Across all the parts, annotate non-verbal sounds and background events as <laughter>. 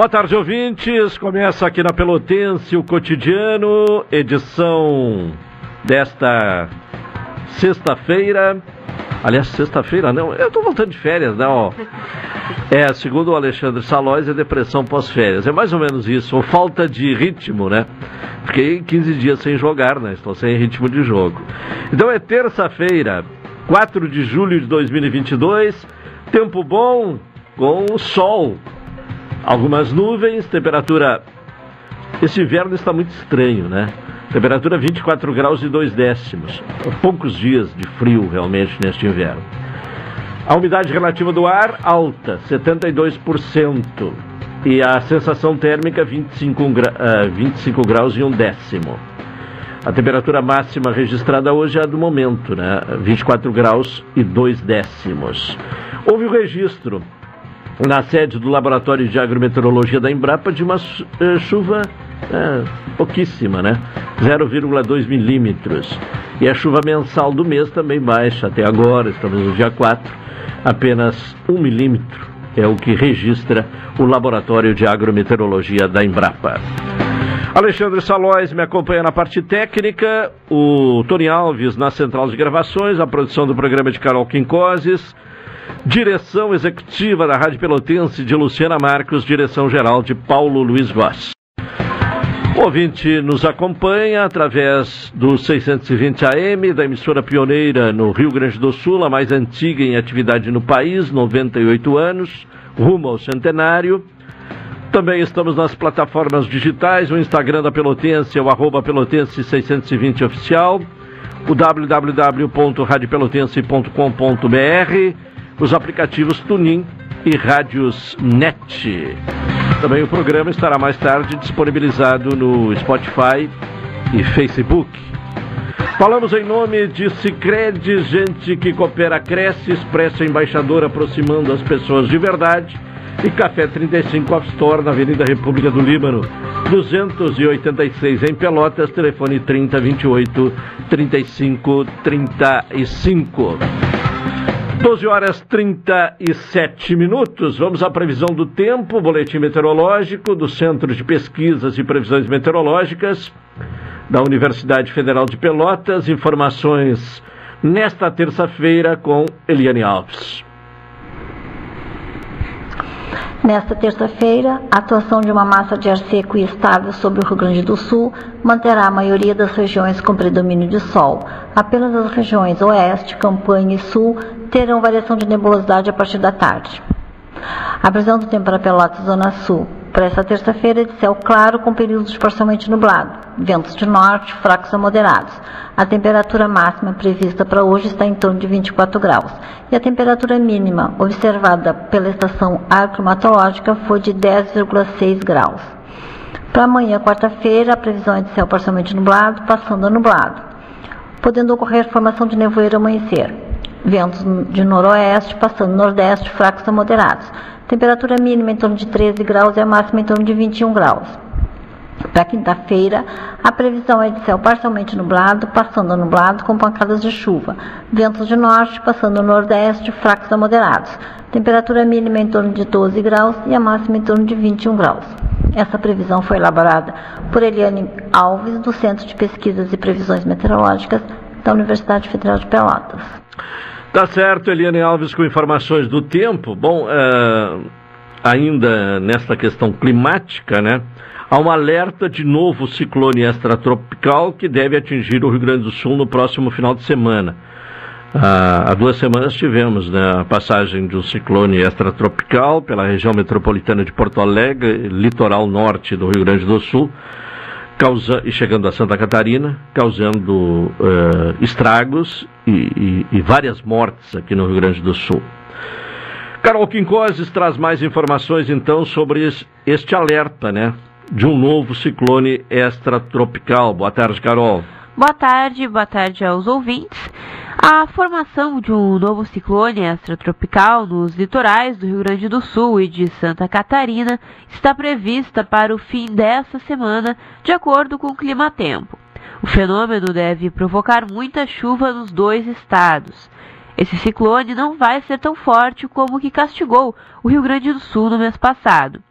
Boa tarde, ouvintes. Começa aqui na Pelotense o cotidiano, edição desta sexta-feira. Aliás, sexta-feira não, eu tô voltando de férias, né? Ó. É, segundo o Alexandre Salóis, é depressão pós-férias. É mais ou menos isso, ou falta de ritmo, né? Fiquei 15 dias sem jogar, né? Estou sem ritmo de jogo. Então é terça-feira, 4 de julho de 2022. Tempo bom com sol Algumas nuvens, temperatura. Esse inverno está muito estranho, né? Temperatura 24 graus e 2 décimos. Poucos dias de frio realmente neste inverno. A umidade relativa do ar alta, 72%. E a sensação térmica 25, gra... uh, 25 graus e um décimo. A temperatura máxima registrada hoje é a do momento, né? 24 graus e 2 décimos. Houve o registro na sede do Laboratório de Agrometeorologia da Embrapa de uma uh, chuva uh, pouquíssima, né? 0,2 milímetros. E a chuva mensal do mês também baixa, até agora, estamos no dia 4, apenas 1 milímetro é o que registra o Laboratório de Agrometeorologia da Embrapa. Alexandre Salóis me acompanha na parte técnica, o Tony Alves na central de gravações, a produção do programa de Carol Quincoses, Direção executiva da Rádio Pelotense de Luciana Marcos, direção geral de Paulo Luiz Vaz. O ouvinte nos acompanha através do 620 AM, da emissora pioneira no Rio Grande do Sul, a mais antiga em atividade no país, 98 anos, rumo ao centenário. Também estamos nas plataformas digitais, o Instagram da Pelotense é o arroba Pelotense 620 oficial, o www.radiopelotense.com.br os aplicativos Tunin e Rádios Net. Também o programa estará mais tarde disponibilizado no Spotify e Facebook. Falamos em nome de Cicred, gente que coopera, cresce, expressa embaixador aproximando as pessoas de verdade. E Café 35 Off Store na Avenida República do Líbano, 286 em Pelotas, telefone 3028 3535. 12 horas 37 minutos. Vamos à previsão do tempo, boletim meteorológico do Centro de Pesquisas e Previsões Meteorológicas da Universidade Federal de Pelotas. Informações nesta terça-feira com Eliane Alves. Nesta terça-feira, a atuação de uma massa de ar seco e estável sobre o Rio Grande do Sul manterá a maioria das regiões com predomínio de sol. Apenas as regiões Oeste, Campanha e Sul terão variação de nebulosidade a partir da tarde. A previsão do tempo para Pelotas, Zona Sul, para esta terça-feira é de céu claro com períodos parcialmente nublado, ventos de norte fracos a moderados. A temperatura máxima prevista para hoje está em torno de 24 graus e a temperatura mínima observada pela estação agroclimatológica foi de 10,6 graus. Para amanhã, quarta-feira, a previsão é de céu parcialmente nublado, passando a nublado, podendo ocorrer formação de nevoeiro amanhecer. Ventos de noroeste, passando nordeste, fracos a moderados. Temperatura mínima em torno de 13 graus e a máxima em torno de 21 graus. Para quinta-feira, a previsão é de céu parcialmente nublado, passando a nublado com pancadas de chuva. Ventos de norte, passando nordeste, fracos a moderados. Temperatura mínima em torno de 12 graus e a máxima em torno de 21 graus. Essa previsão foi elaborada por Eliane Alves, do Centro de Pesquisas e Previsões Meteorológicas da Universidade Federal de Pelotas. Tá certo, Eliane Alves com informações do tempo. Bom, uh, ainda nesta questão climática, né? Há um alerta de novo ciclone extratropical que deve atingir o Rio Grande do Sul no próximo final de semana. Uh, há duas semanas tivemos né, a passagem de um ciclone extratropical pela região metropolitana de Porto Alegre, litoral norte do Rio Grande do Sul, causa, e chegando a Santa Catarina, causando uh, estragos e, e, e, várias mortes aqui no Rio Grande do Sul. Carol Quincoses traz mais informações então sobre este alerta, né, de um novo ciclone extratropical. Boa tarde, Carol. Boa tarde, boa tarde aos ouvintes. A formação de um novo ciclone extratropical nos litorais do Rio Grande do Sul e de Santa Catarina está prevista para o fim desta semana, de acordo com o Climatempo. O fenômeno deve provocar muita chuva nos dois estados. Esse ciclone não vai ser tão forte como o que castigou o Rio Grande do Sul no mês passado.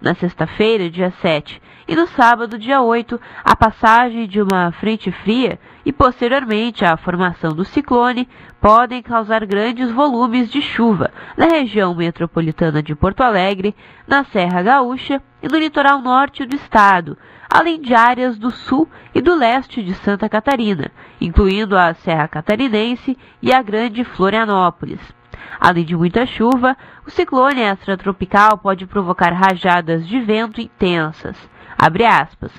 Na sexta-feira, dia 7, e no sábado, dia 8, a passagem de uma frente fria e posteriormente a formação do ciclone podem causar grandes volumes de chuva na região metropolitana de Porto Alegre, na Serra Gaúcha e no litoral norte do estado, além de áreas do sul e do leste de Santa Catarina, incluindo a Serra Catarinense e a Grande Florianópolis. Além de muita chuva, o ciclone extratropical pode provocar rajadas de vento intensas. Abre aspas.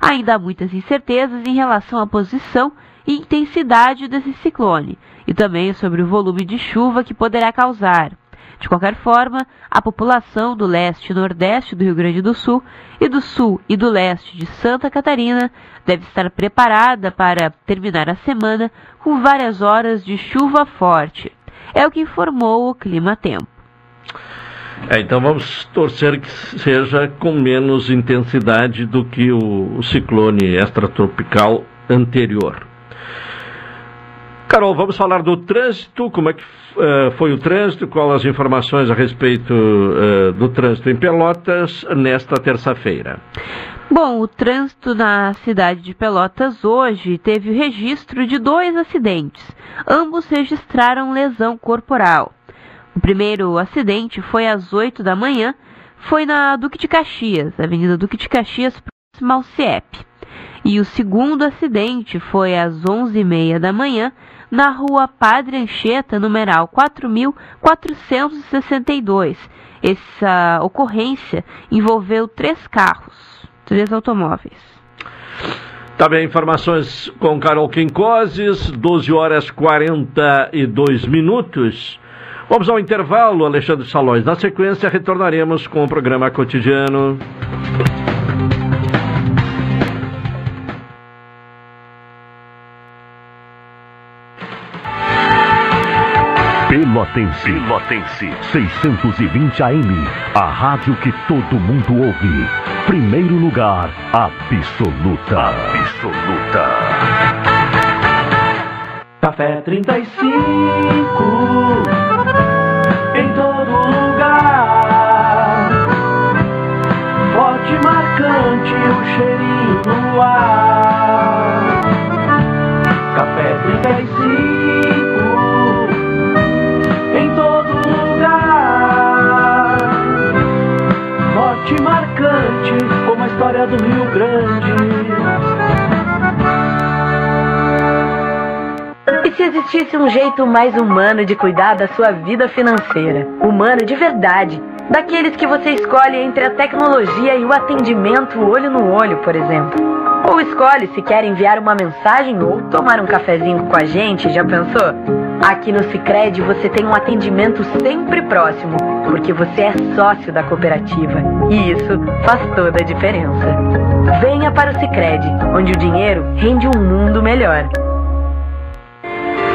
Ainda há muitas incertezas em relação à posição e intensidade desse ciclone e também sobre o volume de chuva que poderá causar. De qualquer forma, a população do leste e nordeste do Rio Grande do Sul e do sul e do leste de Santa Catarina deve estar preparada para terminar a semana com várias horas de chuva forte. É o que informou o Clima Tempo. É, então vamos torcer que seja com menos intensidade do que o, o ciclone extratropical anterior. Carol, vamos falar do trânsito. Como é que uh, foi o trânsito? Quais as informações a respeito uh, do trânsito em Pelotas nesta terça-feira? Bom, o trânsito na cidade de Pelotas hoje teve o registro de dois acidentes. Ambos registraram lesão corporal. O primeiro acidente foi às 8 da manhã, foi na Duque de Caxias, Avenida Duque de Caxias, próxima ao CIEP. E o segundo acidente foi às 11h30 da manhã, na rua Padre Anchieta, numeral 4462. Essa ocorrência envolveu três carros, três automóveis. Tá bem, informações com Carol Quincoses, 12 horas 42 minutos. Vamos ao intervalo, Alexandre Salões. Na sequência, retornaremos com o programa cotidiano. Pelotense. Pelotense. 620 AM. A rádio que todo mundo ouve. Primeiro lugar, absoluta. Absoluta. Café 35 o cheirinho no ar. Café 35 em todo lugar. Forte, marcante, como a história do Rio Grande. E se existisse um jeito mais humano de cuidar da sua vida financeira? Humano de verdade. Daqueles que você escolhe entre a tecnologia e o atendimento olho no olho, por exemplo. Ou escolhe se quer enviar uma mensagem ou tomar um cafezinho com a gente, já pensou? Aqui no Cicred você tem um atendimento sempre próximo, porque você é sócio da cooperativa. E isso faz toda a diferença. Venha para o Cicred, onde o dinheiro rende um mundo melhor.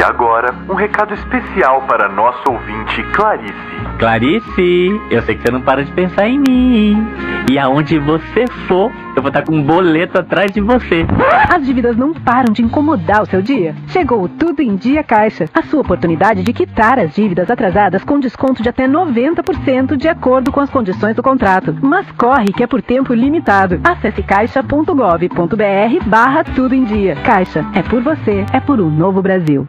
E agora, um recado especial para nosso ouvinte Clarice. Clarice, eu sei que você não para de pensar em mim. E aonde você for, eu vou estar com um boleto atrás de você. As dívidas não param de incomodar o seu dia. Chegou o Tudo em Dia Caixa. A sua oportunidade de quitar as dívidas atrasadas com desconto de até 90% de acordo com as condições do contrato. Mas corre que é por tempo limitado. Acesse caixa.gov.br barra Tudo em Dia. Caixa, é por você, é por um novo Brasil.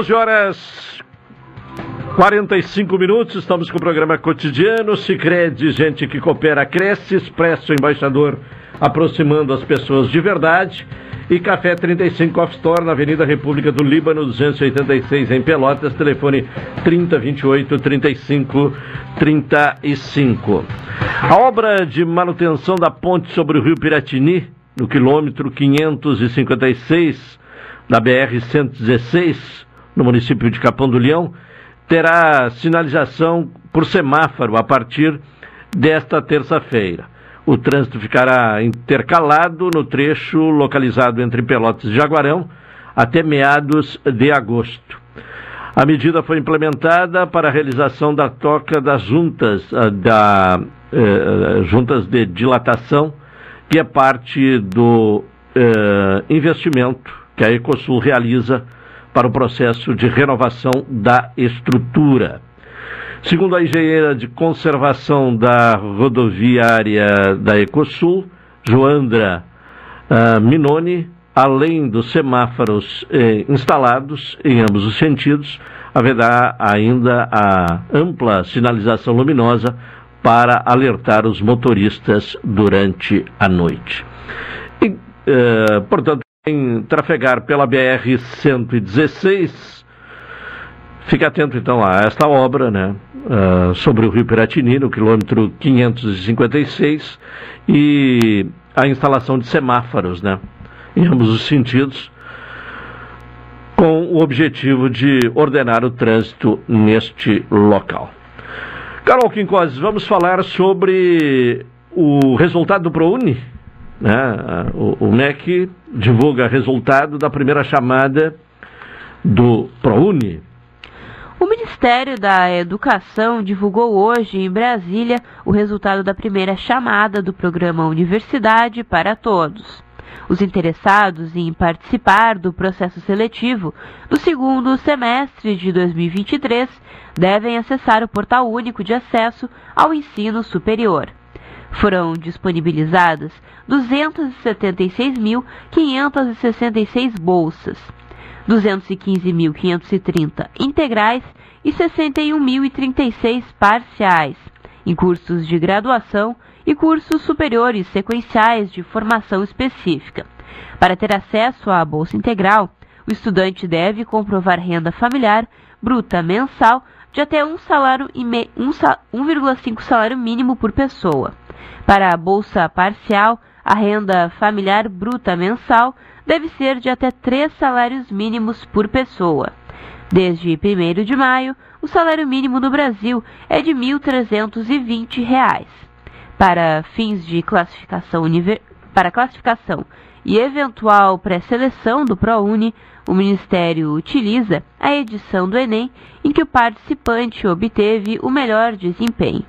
12 horas 45 minutos, estamos com o programa cotidiano. Cicred, gente que coopera, cresce. Expresso Embaixador, aproximando as pessoas de verdade. E Café 35 Off Store, na Avenida República do Líbano, 286, em Pelotas. Telefone 3028 35 35. A obra de manutenção da ponte sobre o rio Piratini, no quilômetro 556 da BR-116, no município de Capão do Leão, terá sinalização por semáforo a partir desta terça-feira. O trânsito ficará intercalado no trecho localizado entre Pelotas e Jaguarão até meados de agosto. A medida foi implementada para a realização da toca das juntas, ah, da, eh, juntas de dilatação, que é parte do eh, investimento que a Ecosul realiza para o processo de renovação da estrutura. Segundo a engenheira de conservação da rodoviária da Ecosul, Joandra uh, Minoni, além dos semáforos eh, instalados em ambos os sentidos, haverá ainda a ampla sinalização luminosa para alertar os motoristas durante a noite. E, eh, portanto, em trafegar pela BR-116, fique atento então a esta obra, né, uh, sobre o Rio Piratini, no quilômetro 556, e a instalação de semáforos, né, em ambos os sentidos, com o objetivo de ordenar o trânsito neste local. Carol Quincoses, vamos falar sobre o resultado do ProUni? Né? O, o MEC divulga resultado da primeira chamada do ProUni. O Ministério da Educação divulgou hoje em Brasília o resultado da primeira chamada do programa Universidade para Todos. Os interessados em participar do processo seletivo do segundo semestre de 2023 devem acessar o Portal Único de Acesso ao Ensino Superior. Foram disponibilizadas 276.566 bolsas, 215.530 integrais e 61.036 parciais, em cursos de graduação e cursos superiores sequenciais de formação específica. Para ter acesso à bolsa integral, o estudante deve comprovar renda familiar bruta mensal de até um salário 1,5 salário mínimo por pessoa. Para a bolsa parcial, a renda familiar bruta mensal deve ser de até três salários mínimos por pessoa. Desde 1 de maio, o salário mínimo no Brasil é de R$ 1.320. Para fins de classificação, para classificação e eventual pré-seleção do ProUni, o Ministério utiliza a edição do Enem em que o participante obteve o melhor desempenho.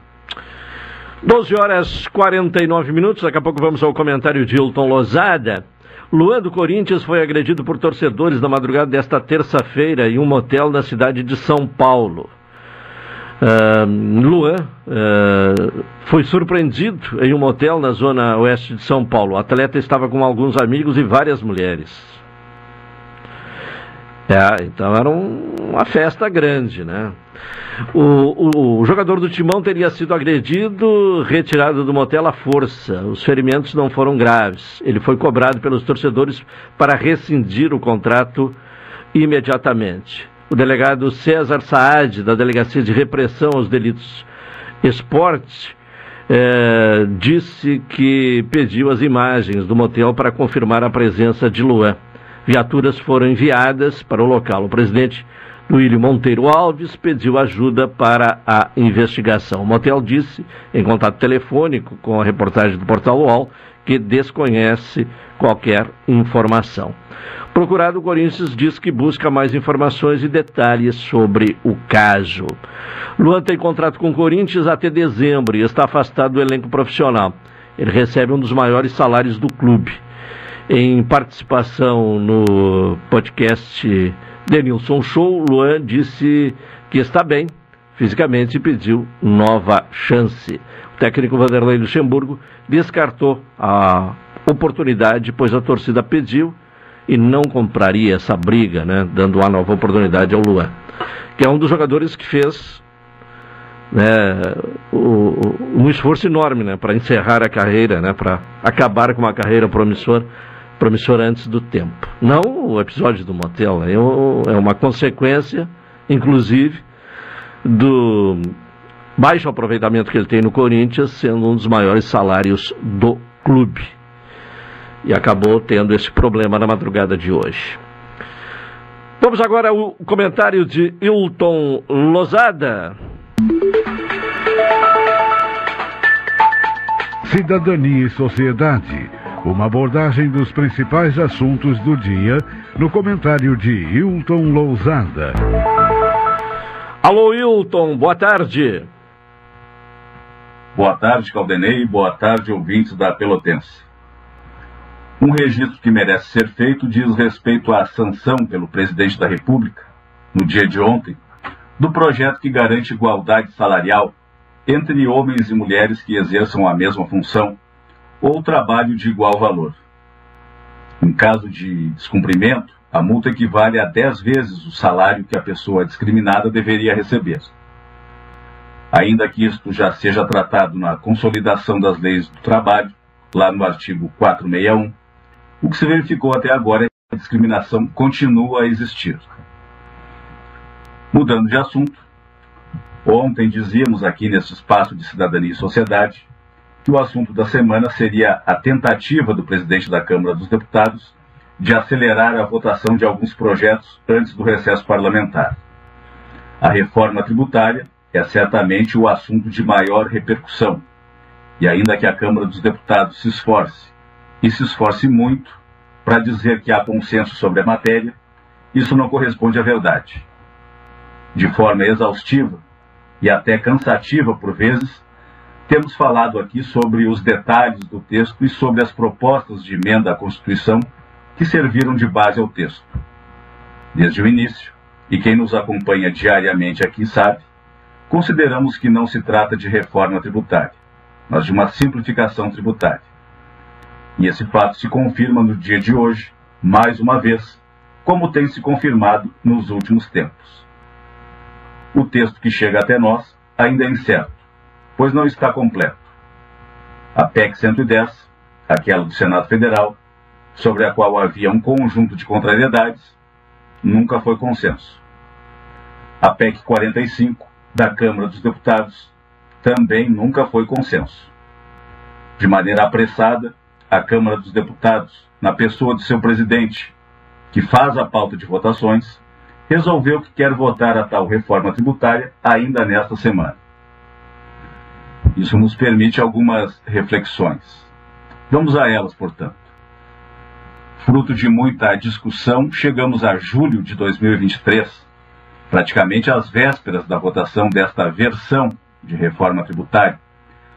12 horas 49 minutos, daqui a pouco vamos ao comentário de Hilton Lozada. Luan do Corinthians foi agredido por torcedores na madrugada desta terça-feira em um motel na cidade de São Paulo. Uh, Luan uh, foi surpreendido em um motel na zona oeste de São Paulo. O atleta estava com alguns amigos e várias mulheres. É, então era um, uma festa grande, né? O, o, o, jogador do Timão teria sido agredido, retirado do motel à força. Os ferimentos não foram graves. Ele foi cobrado pelos torcedores para rescindir o contrato imediatamente. O delegado César Saad, da Delegacia de Repressão aos Delitos Esporte, eh, disse que pediu as imagens do motel para confirmar a presença de Luan. Viaturas foram enviadas para o local. O presidente Luílio Monteiro Alves pediu ajuda para a investigação. O motel disse, em contato telefônico com a reportagem do Portal UOL, que desconhece qualquer informação. O procurado Corinthians diz que busca mais informações e detalhes sobre o caso. Luan tem contrato com o Corinthians até dezembro e está afastado do elenco profissional. Ele recebe um dos maiores salários do clube. Em participação no podcast Denilson Show, Luan disse que está bem fisicamente e pediu nova chance. O técnico Vanderlei Luxemburgo descartou a oportunidade, pois a torcida pediu e não compraria essa briga, né, dando uma nova oportunidade ao Luan, que é um dos jogadores que fez né, o, um esforço enorme né, para encerrar a carreira, né, para acabar com uma carreira promissora promissor antes do tempo. Não o episódio do motel, é, é uma consequência, inclusive, do baixo aproveitamento que ele tem no Corinthians, sendo um dos maiores salários do clube. E acabou tendo esse problema na madrugada de hoje. Vamos agora ao comentário de Hilton Lozada. Cidadania e Sociedade uma abordagem dos principais assuntos do dia no comentário de Hilton Lousada. Alô, Hilton, boa tarde. Boa tarde, Caldenei, boa tarde, ouvintes da Pelotense. Um registro que merece ser feito diz respeito à sanção pelo presidente da República, no dia de ontem, do projeto que garante igualdade salarial entre homens e mulheres que exerçam a mesma função ou trabalho de igual valor. Em caso de descumprimento, a multa equivale a 10 vezes o salário que a pessoa discriminada deveria receber. Ainda que isto já seja tratado na Consolidação das Leis do Trabalho, lá no artigo 461, o que se verificou até agora é que a discriminação continua a existir. Mudando de assunto, ontem dizíamos aqui nesse espaço de cidadania e sociedade o assunto da semana seria a tentativa do presidente da Câmara dos Deputados de acelerar a votação de alguns projetos antes do recesso parlamentar. A reforma tributária é certamente o assunto de maior repercussão, e ainda que a Câmara dos Deputados se esforce, e se esforce muito, para dizer que há consenso sobre a matéria, isso não corresponde à verdade. De forma exaustiva e até cansativa por vezes, temos falado aqui sobre os detalhes do texto e sobre as propostas de emenda à Constituição que serviram de base ao texto. Desde o início, e quem nos acompanha diariamente aqui sabe, consideramos que não se trata de reforma tributária, mas de uma simplificação tributária. E esse fato se confirma no dia de hoje, mais uma vez, como tem se confirmado nos últimos tempos. O texto que chega até nós ainda é incerto pois não está completo. A PEC 110, aquela do Senado Federal, sobre a qual havia um conjunto de contrariedades, nunca foi consenso. A PEC 45, da Câmara dos Deputados, também nunca foi consenso. De maneira apressada, a Câmara dos Deputados, na pessoa de seu presidente, que faz a pauta de votações, resolveu que quer votar a tal reforma tributária ainda nesta semana. Isso nos permite algumas reflexões. Vamos a elas, portanto. Fruto de muita discussão, chegamos a julho de 2023, praticamente às vésperas da votação desta versão de reforma tributária,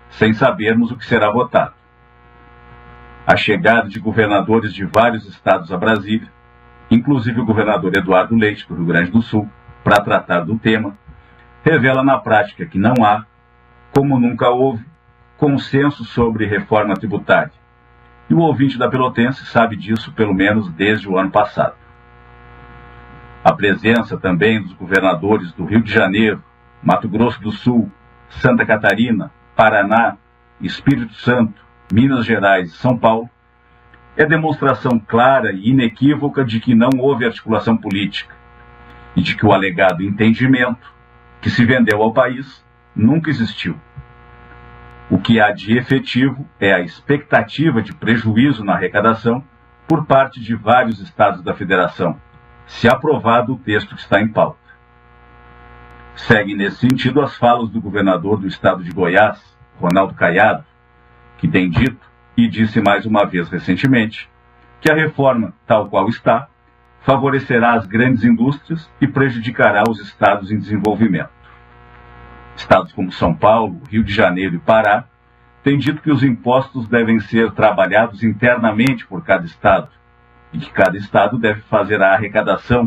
sem sabermos o que será votado. A chegada de governadores de vários estados a Brasília, inclusive o governador Eduardo Leite, do Rio Grande do Sul, para tratar do tema, revela na prática que não há como nunca houve, consenso sobre reforma tributária. E o ouvinte da Pelotense sabe disso pelo menos desde o ano passado. A presença também dos governadores do Rio de Janeiro, Mato Grosso do Sul, Santa Catarina, Paraná, Espírito Santo, Minas Gerais e São Paulo é demonstração clara e inequívoca de que não houve articulação política e de que o alegado entendimento que se vendeu ao país nunca existiu. O que há de efetivo é a expectativa de prejuízo na arrecadação por parte de vários estados da federação, se aprovado o texto que está em pauta. Seguem nesse sentido as falas do governador do estado de Goiás, Ronaldo Caiado, que tem dito e disse mais uma vez recentemente que a reforma, tal qual está, favorecerá as grandes indústrias e prejudicará os estados em desenvolvimento. Estados como São Paulo, Rio de Janeiro e Pará têm dito que os impostos devem ser trabalhados internamente por cada estado e que cada estado deve fazer a arrecadação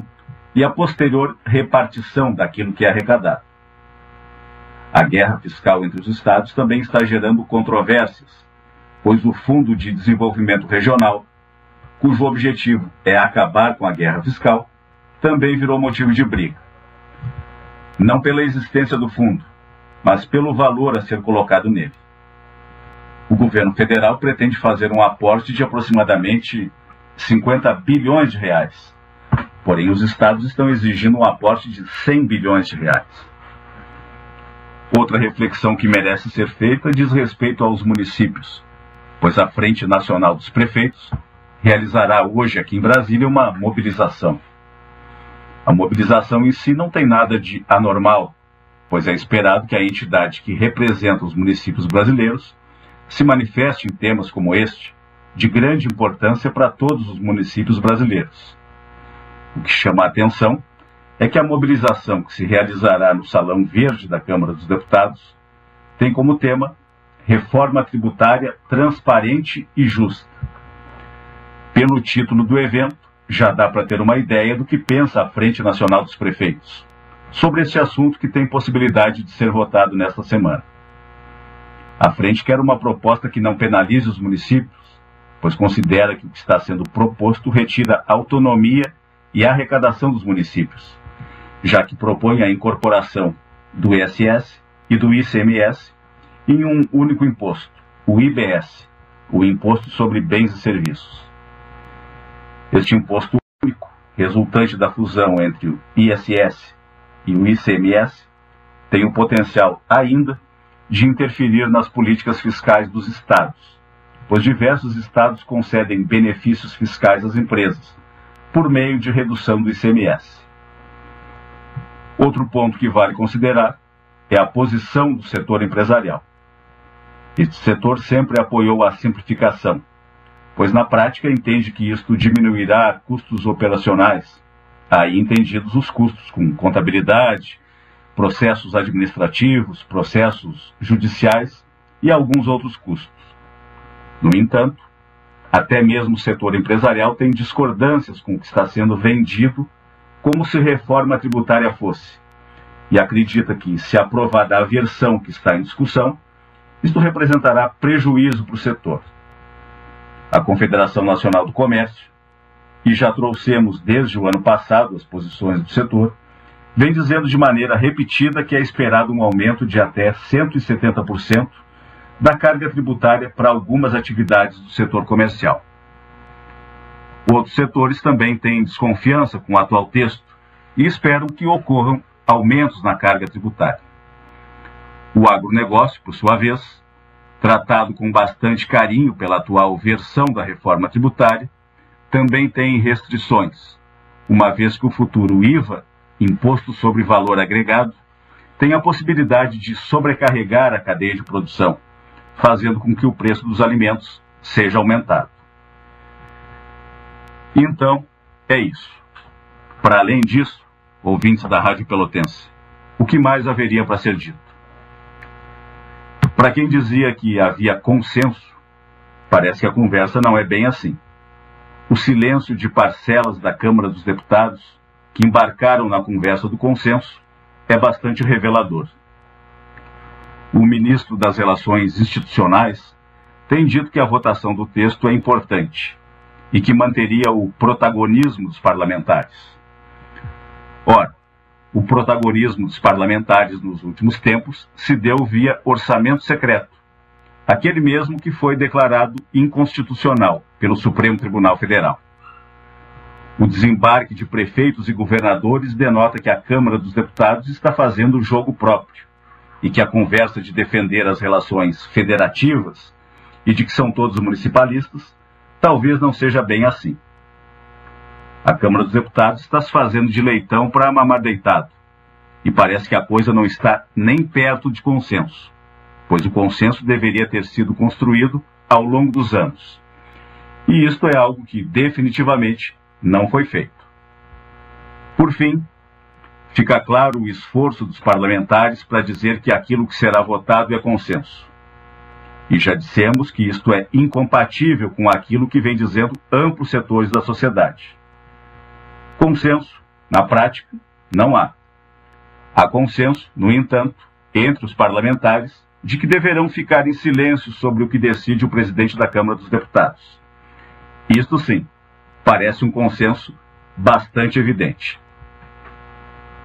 e a posterior repartição daquilo que é arrecadado. A guerra fiscal entre os estados também está gerando controvérsias, pois o Fundo de Desenvolvimento Regional, cujo objetivo é acabar com a guerra fiscal, também virou motivo de briga. Não pela existência do fundo, mas pelo valor a ser colocado nele. O governo federal pretende fazer um aporte de aproximadamente 50 bilhões de reais. Porém, os estados estão exigindo um aporte de 100 bilhões de reais. Outra reflexão que merece ser feita diz respeito aos municípios, pois a Frente Nacional dos Prefeitos realizará hoje aqui em Brasília uma mobilização. A mobilização em si não tem nada de anormal, pois é esperado que a entidade que representa os municípios brasileiros se manifeste em temas como este, de grande importância para todos os municípios brasileiros. O que chama a atenção é que a mobilização que se realizará no Salão Verde da Câmara dos Deputados tem como tema Reforma Tributária Transparente e Justa. Pelo título do evento, já dá para ter uma ideia do que pensa a Frente Nacional dos Prefeitos sobre este assunto que tem possibilidade de ser votado nesta semana. A frente quer uma proposta que não penalize os municípios, pois considera que o que está sendo proposto retira autonomia e arrecadação dos municípios, já que propõe a incorporação do ISS e do ICMS em um único imposto, o IBS, o Imposto sobre Bens e Serviços. Este imposto único, resultante da fusão entre o ISS e o ICMS têm o potencial ainda de interferir nas políticas fiscais dos estados, pois diversos estados concedem benefícios fiscais às empresas por meio de redução do ICMS. Outro ponto que vale considerar é a posição do setor empresarial. Este setor sempre apoiou a simplificação, pois na prática entende que isto diminuirá custos operacionais aí entendidos os custos com contabilidade, processos administrativos, processos judiciais e alguns outros custos. No entanto, até mesmo o setor empresarial tem discordâncias com o que está sendo vendido como se reforma tributária fosse, e acredita que, se aprovada a versão que está em discussão, isto representará prejuízo para o setor. A Confederação Nacional do Comércio e já trouxemos desde o ano passado as posições do setor, vem dizendo de maneira repetida que é esperado um aumento de até 170% da carga tributária para algumas atividades do setor comercial. Outros setores também têm desconfiança com o atual texto e esperam que ocorram aumentos na carga tributária. O agronegócio, por sua vez, tratado com bastante carinho pela atual versão da reforma tributária, também tem restrições, uma vez que o futuro IVA, Imposto sobre Valor Agregado, tem a possibilidade de sobrecarregar a cadeia de produção, fazendo com que o preço dos alimentos seja aumentado. Então, é isso. Para além disso, ouvintes da Rádio Pelotense, o que mais haveria para ser dito? Para quem dizia que havia consenso, parece que a conversa não é bem assim o silêncio de parcelas da Câmara dos Deputados que embarcaram na conversa do consenso é bastante revelador. O ministro das Relações Institucionais tem dito que a votação do texto é importante e que manteria o protagonismo dos parlamentares. Ora, o protagonismo dos parlamentares nos últimos tempos se deu via orçamento secreto, aquele mesmo que foi declarado inconstitucional pelo Supremo Tribunal Federal. O desembarque de prefeitos e governadores denota que a Câmara dos Deputados está fazendo o jogo próprio e que a conversa de defender as relações federativas e de que são todos municipalistas talvez não seja bem assim. A Câmara dos Deputados está se fazendo de leitão para mamar deitado. E parece que a coisa não está nem perto de consenso, pois o consenso deveria ter sido construído ao longo dos anos. E isto é algo que definitivamente não foi feito. Por fim, fica claro o esforço dos parlamentares para dizer que aquilo que será votado é consenso. E já dissemos que isto é incompatível com aquilo que vem dizendo amplos setores da sociedade. Consenso, na prática, não há. Há consenso, no entanto, entre os parlamentares de que deverão ficar em silêncio sobre o que decide o presidente da Câmara dos Deputados. Isto sim, parece um consenso bastante evidente.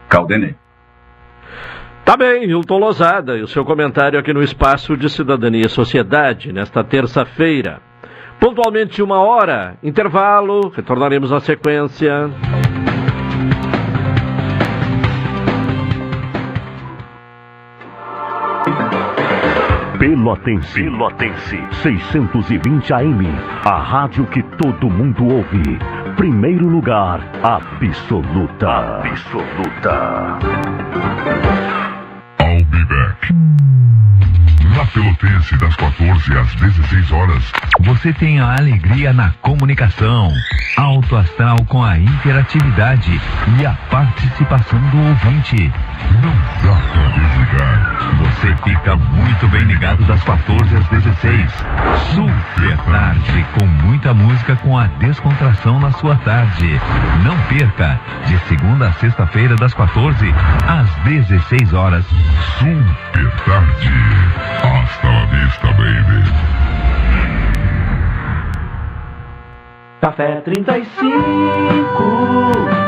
Caldenei. Tá bem, Hilton Lozada, e o seu comentário aqui no Espaço de Cidadania e Sociedade, nesta terça-feira. Pontualmente uma hora, intervalo, retornaremos na sequência. Pelotense. Pelotense. 620 AM. A rádio que todo mundo ouve. Primeiro lugar, absoluta. Absoluta. I'll be back. Na Pelotense, das 14 às 16 horas, você tem a alegria na comunicação, alto astral com a interatividade e a participação do ouvinte. Não dá pra desligar. Você fica muito bem ligado das 14 às 16. Super tarde, com muita música com a descontração na sua tarde. Não perca, de segunda a sexta-feira, das 14 às 16 horas. Super tarde. Hasta la vista, baby. Café 35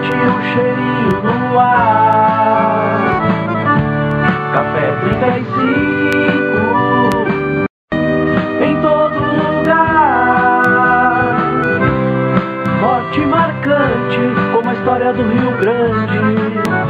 marcante o cheirinho no ar. Café 35 em todo lugar. Forte marcante como a história do Rio Grande.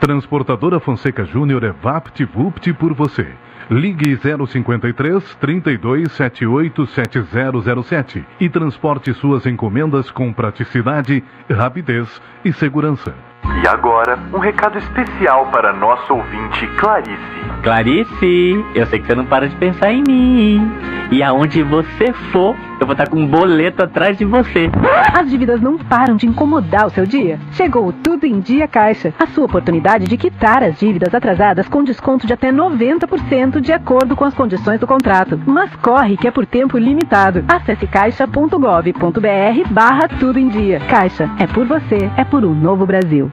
Transportadora Fonseca Júnior é VaptVupt por você. Ligue 053 32 78 7007 e transporte suas encomendas com praticidade, rapidez e segurança. E agora, um recado especial para nosso ouvinte Clarice. Clarice, eu sei que você não para de pensar em mim. E aonde você for, eu vou estar com um boleto atrás de você. As dívidas não param de incomodar o seu dia? Chegou o Tudo em Dia Caixa, a sua oportunidade de quitar as dívidas atrasadas com desconto de até 90% de acordo com as condições do contrato. Mas corre que é por tempo limitado. Acesse caixa.gov.br barra Tudo em Dia. Caixa, é por você, é por um novo Brasil.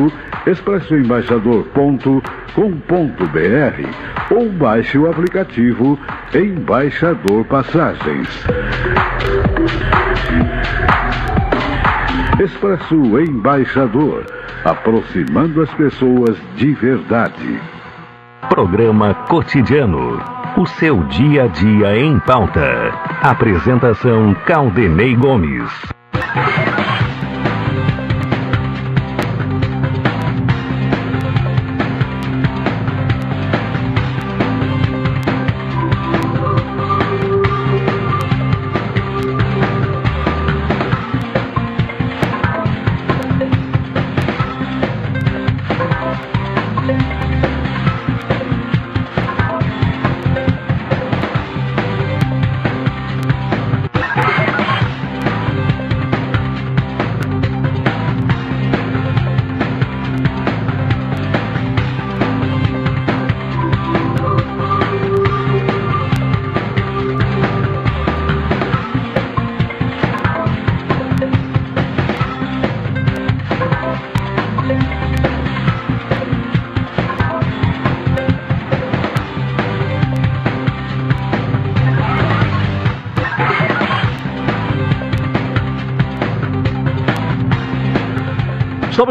www.expressoembaixador.com.br ou baixe o aplicativo Embaixador Passagens. Expresso Embaixador, aproximando as pessoas de verdade. Programa Cotidiano. O seu dia a dia em pauta. Apresentação Caldenei Gomes.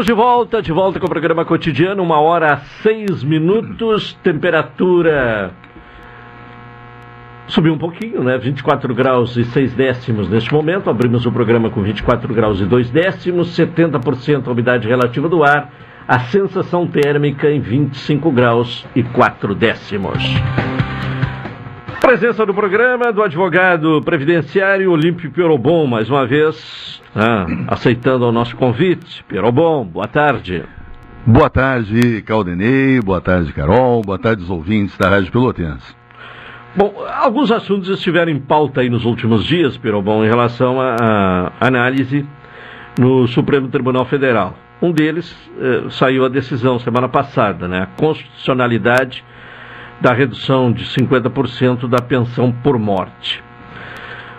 Estamos de volta, de volta com o programa cotidiano, uma hora seis minutos, temperatura subiu um pouquinho, né? 24 graus e 6 décimos neste momento. Abrimos o programa com 24 graus e 2 décimos, 70% a umidade relativa do ar, a sensação térmica em 25 graus e 4 décimos. Presença do programa do advogado previdenciário Olímpio Piorobon, mais uma vez, ah, aceitando o nosso convite. Piorobon, boa tarde. Boa tarde, Caldenei, boa tarde, Carol, boa tarde, os ouvintes da Rádio Pelotense. Bom, alguns assuntos estiveram em pauta aí nos últimos dias, Pirobon, em relação à análise no Supremo Tribunal Federal. Um deles eh, saiu a decisão semana passada, né? A constitucionalidade da redução de 50% da pensão por morte.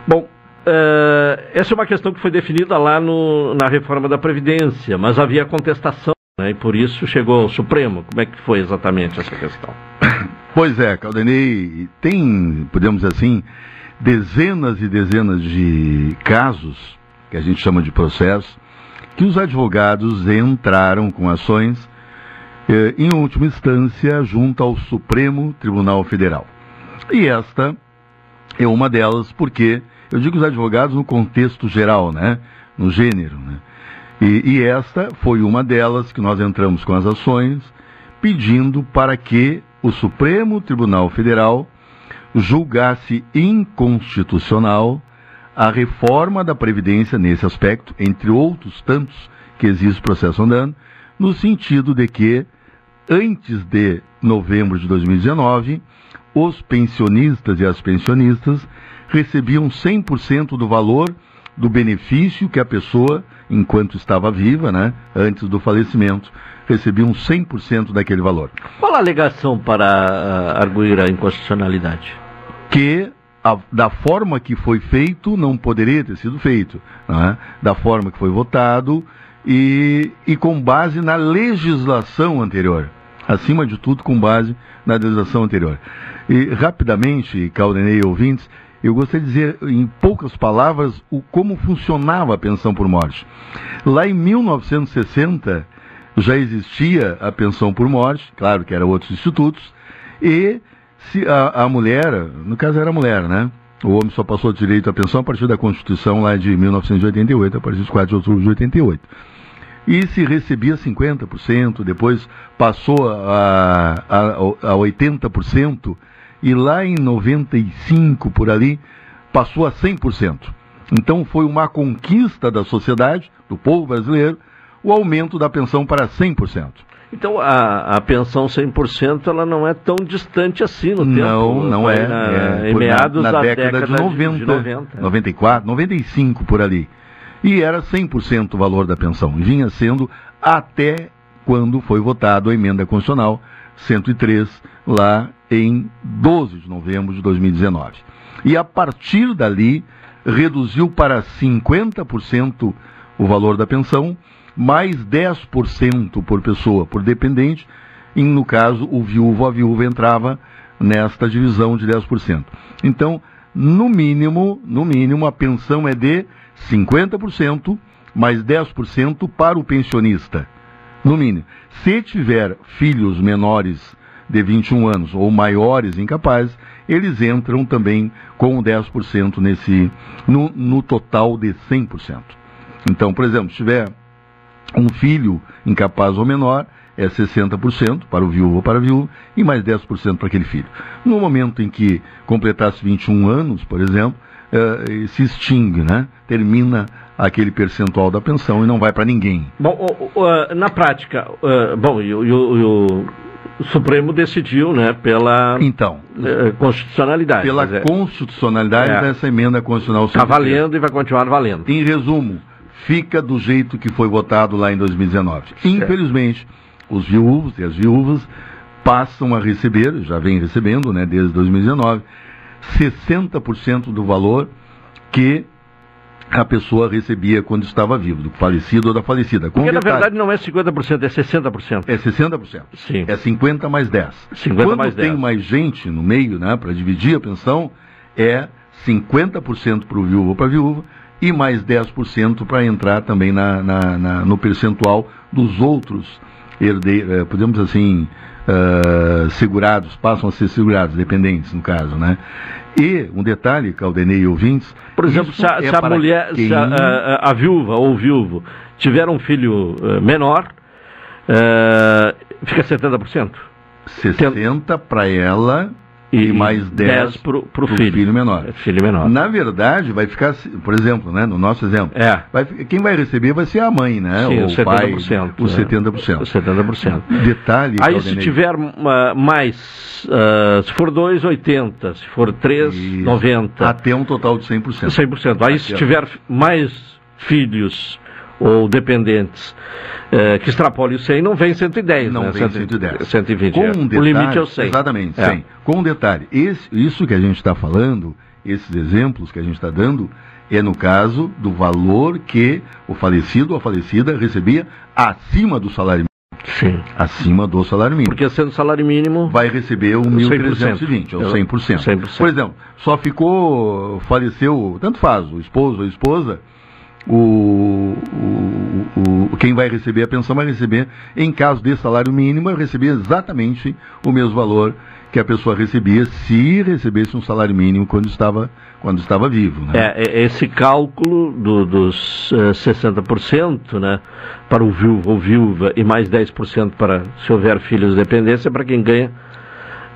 Bom, eh, essa é uma questão que foi definida lá no, na reforma da Previdência, mas havia contestação, né? E por isso chegou ao Supremo. Como é que foi exatamente essa questão? <coughs> Pois é, Caldenei, tem, podemos dizer assim, dezenas e dezenas de casos, que a gente chama de processo, que os advogados entraram com ações, eh, em última instância, junto ao Supremo Tribunal Federal. E esta é uma delas, porque eu digo os advogados no contexto geral, né? No gênero, né? E, e esta foi uma delas que nós entramos com as ações, pedindo para que o Supremo Tribunal Federal julgasse inconstitucional a reforma da Previdência nesse aspecto, entre outros tantos que existe processo andando, no sentido de que, antes de novembro de 2019, os pensionistas e as pensionistas recebiam 100% do valor do benefício que a pessoa, enquanto estava viva, né, antes do falecimento, recebiam 100% daquele valor. Qual a alegação para uh, arguir a inconstitucionalidade? Que a, da forma que foi feito, não poderia ter sido feito. Né? Da forma que foi votado e, e com base na legislação anterior. Acima de tudo, com base na legislação anterior. E rapidamente, Caldenei e ouvintes, eu gostaria de dizer em poucas palavras o, como funcionava a pensão por morte. Lá em 1960, já existia a pensão por morte, claro que eram outros institutos, e se a, a, mulher, no caso era a mulher, né? O homem só passou direito à pensão a partir da Constituição lá de 1988, a partir de 4 de outubro de 88. E se recebia 50%, depois passou a, a, a 80%, e lá em 95 por ali passou a 100%. Então foi uma conquista da sociedade, do povo brasileiro, o aumento da pensão para 100%. Então a, a pensão 100% ela não é tão distante assim no não, tempo. Não, não é. Na, é em meados na, na da década, década de, 90, de 90. 94, 95 por ali. E era 100% o valor da pensão. Vinha sendo até quando foi votado a emenda constitucional 103, lá em 12 de novembro de 2019. E a partir dali, reduziu para 50% o valor da pensão, mais 10% por pessoa, por dependente, e no caso o viúvo, a viúva entrava nesta divisão de 10%. Então, no mínimo, no mínimo, a pensão é de 50% mais 10% para o pensionista. No mínimo. Se tiver filhos menores de 21 anos ou maiores incapazes, eles entram também com 10% nesse no, no total de 100%. Então, por exemplo, se tiver um filho incapaz ou menor, é 60% para o viúvo ou para a viúva e mais 10% para aquele filho. No momento em que completasse 21 anos, por exemplo, uh, se extingue, né? Termina aquele percentual da pensão e não vai para ninguém. Bom, uh, na prática, uh, bom, e o Supremo decidiu, né, pela então, constitucionalidade. Pela constitucionalidade é, dessa emenda constitucional. Está valendo e vai continuar valendo. Em resumo, fica do jeito que foi votado lá em 2019. Certo. Infelizmente, os viúvos e as viúvas passam a receber, já vem recebendo, né, desde 2019, 60% do valor que a pessoa recebia quando estava vivo, do falecido ou da falecida. Com Porque detalhe, na verdade não é 50%, é 60%. É 60%. Sim. É 50 mais 10. 50 quando mais 10. tem mais gente no meio, né, para dividir a pensão, é 50% para o viúvo ou para a viúva e mais 10% para entrar também na, na, na, no percentual dos outros herdeiros, eh, podemos assim, uh, segurados, passam a ser segurados, dependentes no caso, né? E um detalhe, Caldenei e ouvintes. Por exemplo, se a, é se a mulher, quem... se a, a, a, viúva ou o viúvo tiver um filho uh, menor, uh, fica 70%. 60% para ela e, e mais 10, para o filho. filho menor. É, filho menor. Na verdade, vai ficar, por exemplo, né, no nosso exemplo, é. vai, quem vai receber vai ser a mãe, né? Sim, o 70%, pai, o 70%. O 70%. Detalhe. Aí se tiver uh, mais, uh, se for 2, 80, se for 3, Isso. 90. Até um total de 100%. 100%. Aí Até se tiver mais filhos ou dependentes é, que extrapole o 100, não vem 110, não né? vem 110. 120. Com um detalhe, o limite é o 100. Exatamente, é. 100. Com um detalhe, esse, isso que a gente está falando, esses exemplos que a gente está dando, é no caso do valor que o falecido ou a falecida recebia acima do salário mínimo. Sim. Acima do salário mínimo. Porque sendo salário mínimo. Vai receber o 1.320, ou 100%. 100%. Por exemplo, só ficou, faleceu, tanto faz, o esposo ou a esposa, o, o, o, quem vai receber a pensão vai receber, em caso de salário mínimo, receber exatamente o mesmo valor que a pessoa recebia se recebesse um salário mínimo quando estava, quando estava vivo. Né? É, é esse cálculo do, dos uh, eh, 60% né, para o viúvo ou viúva e mais 10% para se houver filhos de dependência para quem ganha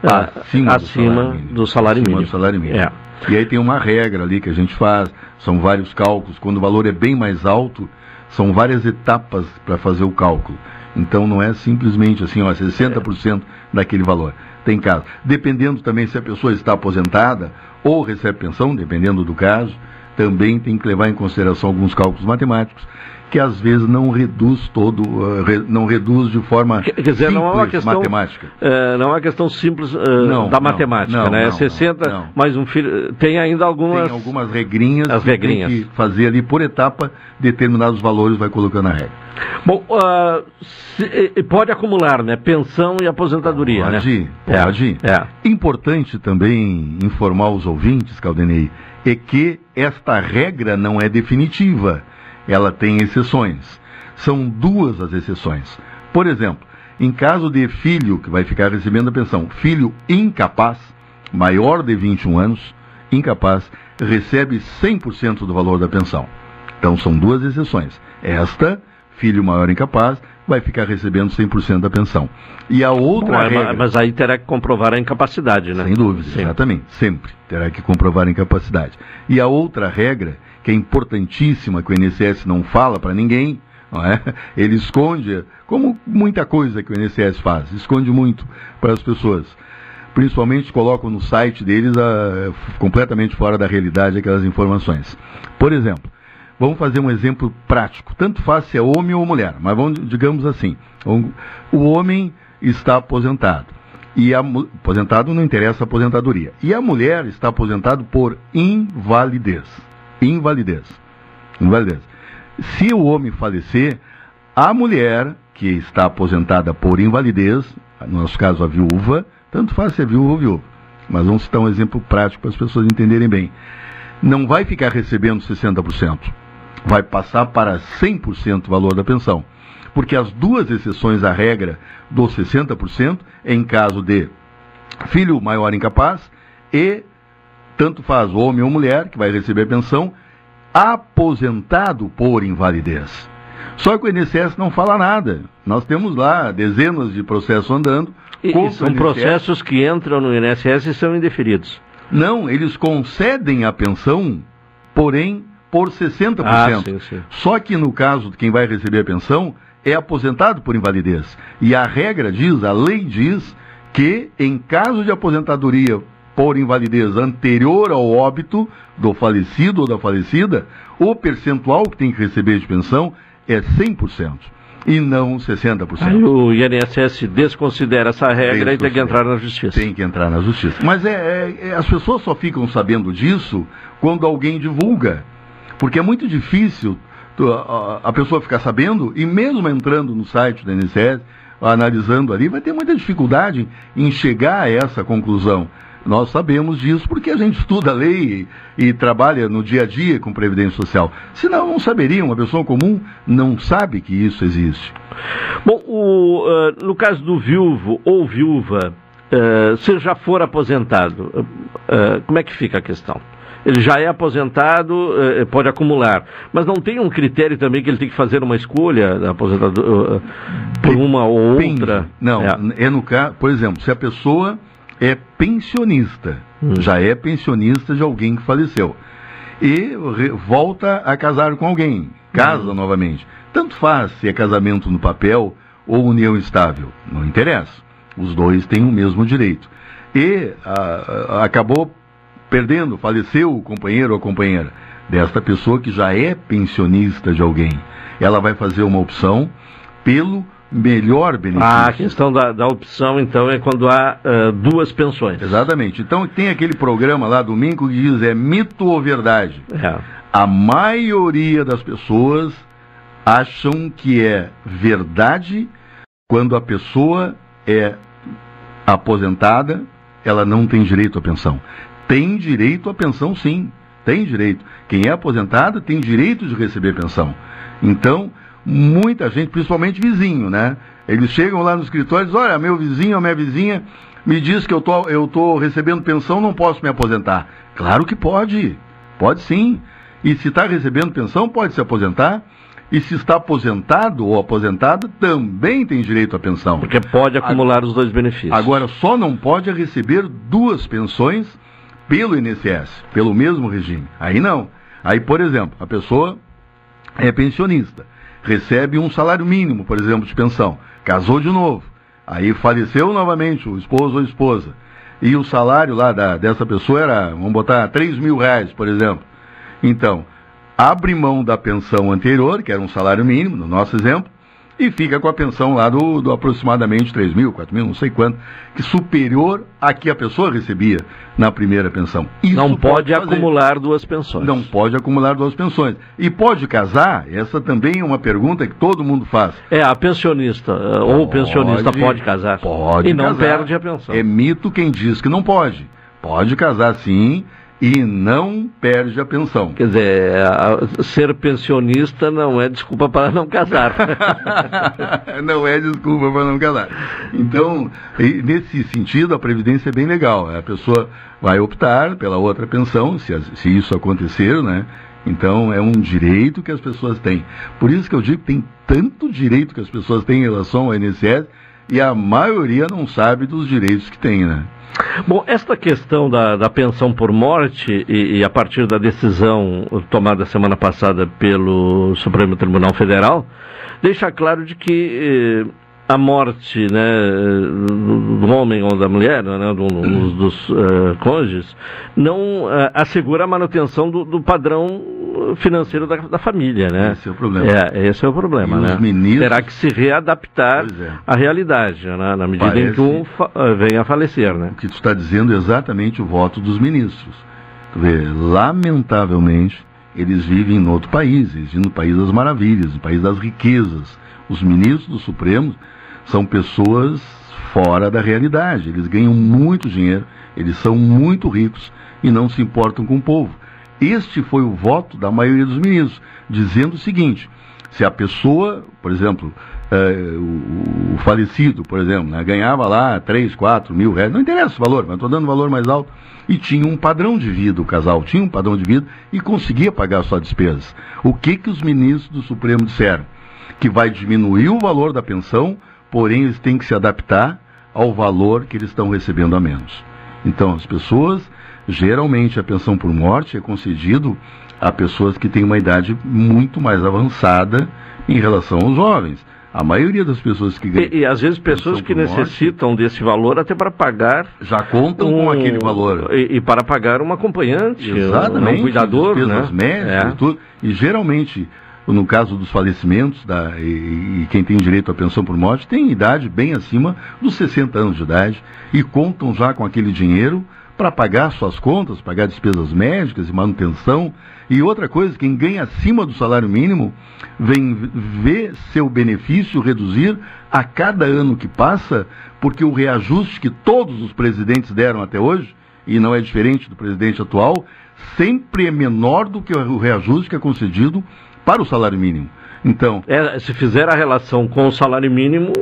uh, acima, acima, do salário mínimo. Do salário mínimo. É. E aí tem uma regra ali que a gente faz, são vários cálculos. Quando o valor é bem mais alto, são várias etapas para fazer o cálculo. Então não é simplesmente assim, ó, 60% daquele valor. Tem caso. Dependendo também se a pessoa está aposentada ou recebe pensão, dependendo do caso, também tem que levar em consideração alguns cálculos matemáticos que às vezes não reduz todo, uh, re, não reduz de forma Quer dizer, simples, não é uma questão, matemática. Uh, não é uma questão simples uh, não, da não, matemática, não, né? Não, 60 não, mais um filho. Tem ainda algumas. Tem algumas regrinhas as que regrinhas. tem que fazer ali por etapa, determinados valores vai colocando na regra. Bom, se, pode acumular, né? Pensão e aposentadoria, pode, né? Pode. É, é. Importante também informar os ouvintes, Caldenei, é que esta regra não é definitiva. Ela tem exceções. São duas as exceções. Por exemplo, em caso de filho que vai ficar recebendo a pensão, filho incapaz, maior de 21 anos, incapaz, recebe 100% do valor da pensão. Então são duas exceções. Esta, filho maior incapaz, vai ficar recebendo 100% da pensão. E a outra Bom, regra... Mas aí terá que comprovar a incapacidade, né? Sem dúvida, Sim. exatamente. Sempre terá que comprovar a incapacidade. E a outra regra, que é importantíssima, que o INSS não fala para ninguém, é? <laughs> Ele esconde, como muita coisa que o INSS faz, esconde muito para as pessoas. Principalmente colocam no site deles a, completamente fora da realidade aquelas informações. Por exemplo, Vamos fazer um exemplo prático. Tanto faz se é homem ou mulher, mas vamos, digamos assim: o homem está aposentado. E a, aposentado não interessa a aposentadoria. E a mulher está aposentada por invalidez. Invalidez. Invalidez. Se o homem falecer, a mulher que está aposentada por invalidez, no nosso caso a viúva, tanto faz se é viúva ou viúva, mas vamos citar um exemplo prático para as pessoas entenderem bem. Não vai ficar recebendo 60%, vai passar para 100% o valor da pensão. Porque as duas exceções à regra dos 60% é em caso de filho maior incapaz e tanto faz homem ou mulher que vai receber pensão aposentado por invalidez. Só que o INSS não fala nada. Nós temos lá dezenas de processos andando. E, e são processos que entram no INSS e são indeferidos. Não, eles concedem a pensão, porém por 60%. Ah, sim, sim. Só que no caso de quem vai receber a pensão, é aposentado por invalidez. E a regra diz, a lei diz, que em caso de aposentadoria por invalidez anterior ao óbito do falecido ou da falecida, o percentual que tem que receber de pensão é 100% e não 60%. Aí o INSS desconsidera essa regra e tem que entrar na justiça. Tem que entrar na justiça. Mas é, é, é, as pessoas só ficam sabendo disso quando alguém divulga. Porque é muito difícil a, a pessoa ficar sabendo, e mesmo entrando no site da INSS, analisando ali, vai ter muita dificuldade em chegar a essa conclusão. Nós sabemos disso porque a gente estuda a lei e, e, trabalha no dia a dia com Previdência Social. Senão, não saberia, uma pessoa comum não sabe que isso existe. Bom, o, uh, no caso do viúvo ou viúva, uh, se já for aposentado, uh, como é que fica a questão? Ele já é aposentado, pode acumular. Mas não tem um critério também que ele tem que fazer uma escolha aposentado, por uma ou outra? Não, é. é no caso, por exemplo, se a pessoa é pensionista, hum. já é pensionista de alguém que faleceu. E volta a casar com alguém, casa hum. novamente. Tanto faz se é casamento no papel ou união estável, não interessa. Os dois têm o mesmo direito. E a, a, acabou perdendo, faleceu o companheiro ou a companheira desta pessoa que já é pensionista de alguém. Ela vai fazer uma opção pelo melhor benefício. Ah, a questão da, da opção, então, é quando há uh, duas pensões. Exatamente. Então, tem aquele programa lá, domingo, que diz é mito ou verdade. É. A maioria das pessoas acham que é verdade quando a pessoa é aposentada, ela não tem direito à pensão. Tem direito à pensão, sim. Tem direito. Quem é aposentado tem direito de receber pensão. Então, muita gente, principalmente vizinho, né? Eles chegam lá no escritório e dizem, olha, meu vizinho ou minha vizinha me diz que eu tô, eu tô recebendo pensão, não posso me aposentar. Claro que pode, pode sim. E se está recebendo pensão, pode se aposentar. E se está aposentado ou aposentada, também tem direito à pensão. Porque pode acumular agora, os dois benefícios. Agora, só não pode receber duas pensões pelo INSS, pelo mesmo regime. Aí não. Aí, por exemplo, a pessoa é pensionista recebe um salário mínimo, por exemplo, de pensão, casou de novo, aí faleceu novamente o esposo ou a esposa, e o salário lá da, dessa pessoa era, vamos botar, 3 mil reais, por exemplo. Então, abre mão da pensão anterior, que era um salário mínimo, no nosso exemplo, e fica com a pensão lá do, do aproximadamente 3 mil, 4 mil, não sei quanto, que superior a que a pessoa recebia na primeira pensão. Isso não pode, pode acumular duas pensões. Não pode acumular duas pensões. E pode casar? Essa também é uma pergunta que todo mundo faz. É, a pensionista pode, ou o pensionista pode casar. Pode E não casar. perde a pensão. É mito quem diz que não pode. Pode casar sim, e não perde a pensão. Quer dizer, ser pensionista não é desculpa para não casar. <laughs> não é desculpa para não casar. Então, nesse sentido, a Previdência é bem legal. A pessoa vai optar pela outra pensão, se, se isso acontecer, né? Então, é um direito que as pessoas têm. Por isso que eu digo que tem tanto direito que as pessoas têm em relação ao INSS e a maioria não sabe dos direitos que tem, né? Bom, esta questão da, da pensão por morte e, e, a partir da decisão tomada semana passada pelo Supremo Tribunal Federal, deixa claro de que a morte né, do, homem ou da mulher, né, do, dos, dos uh, cônjuges, não uh, assegura a manutenção do, do padrão financeiro da, da, família, né? Esse é o problema. É, esse é o problema, e né? Ministros... Terá que se readaptar é. à realidade, né? na medida Parece... em que um fa venha a falecer, né? O que tu está dizendo é exatamente o voto dos ministros. Tu vê, lamentavelmente, eles vivem em outro país, eles vivem no país das maravilhas, no país das riquezas. Os ministros do Supremo são pessoas fora da realidade. Eles ganham muito dinheiro, eles são muito ricos e não se importam com o povo. Este foi o voto da maioria dos ministros, dizendo o seguinte: se a pessoa, por exemplo, é, o, o, falecido, por exemplo, né, ganhava lá 3, 4 mil reais, não interessa o valor, mas estou dando valor mais alto, e tinha um padrão de vida, o casal tinha um padrão de vida e conseguia pagar suas despesas. O que, que os ministros do Supremo disseram? Que vai diminuir o valor da pensão porém eles têm que se adaptar ao valor que eles estão recebendo a menos. Então, as pessoas, geralmente a pensão por morte é concedido a pessoas que têm uma idade muito mais avançada em relação aos jovens. A maioria das pessoas que ganham. E, e às vezes pessoas que necessitam morte, desse valor até para pagar. Já contam um, com aquele valor. E, e, para pagar um acompanhante, Exatamente, um cuidador. Despesas né? médicas, é. tudo. E geralmente no caso dos falecimentos, da, e, e, quem tem direito à pensão por morte, tem idade bem acima dos 60 anos de idade e contam já com aquele dinheiro para pagar suas contas, pagar despesas médicas e manutenção. E outra coisa, quem ganha acima do salário mínimo vem ver seu benefício reduzir a cada ano que passa, porque o reajuste que todos os presidentes deram até hoje, e não é diferente do presidente atual, sempre é menor do que o reajuste que é concedido para o salário mínimo. Então, é, se fizer a relação com o salário mínimo,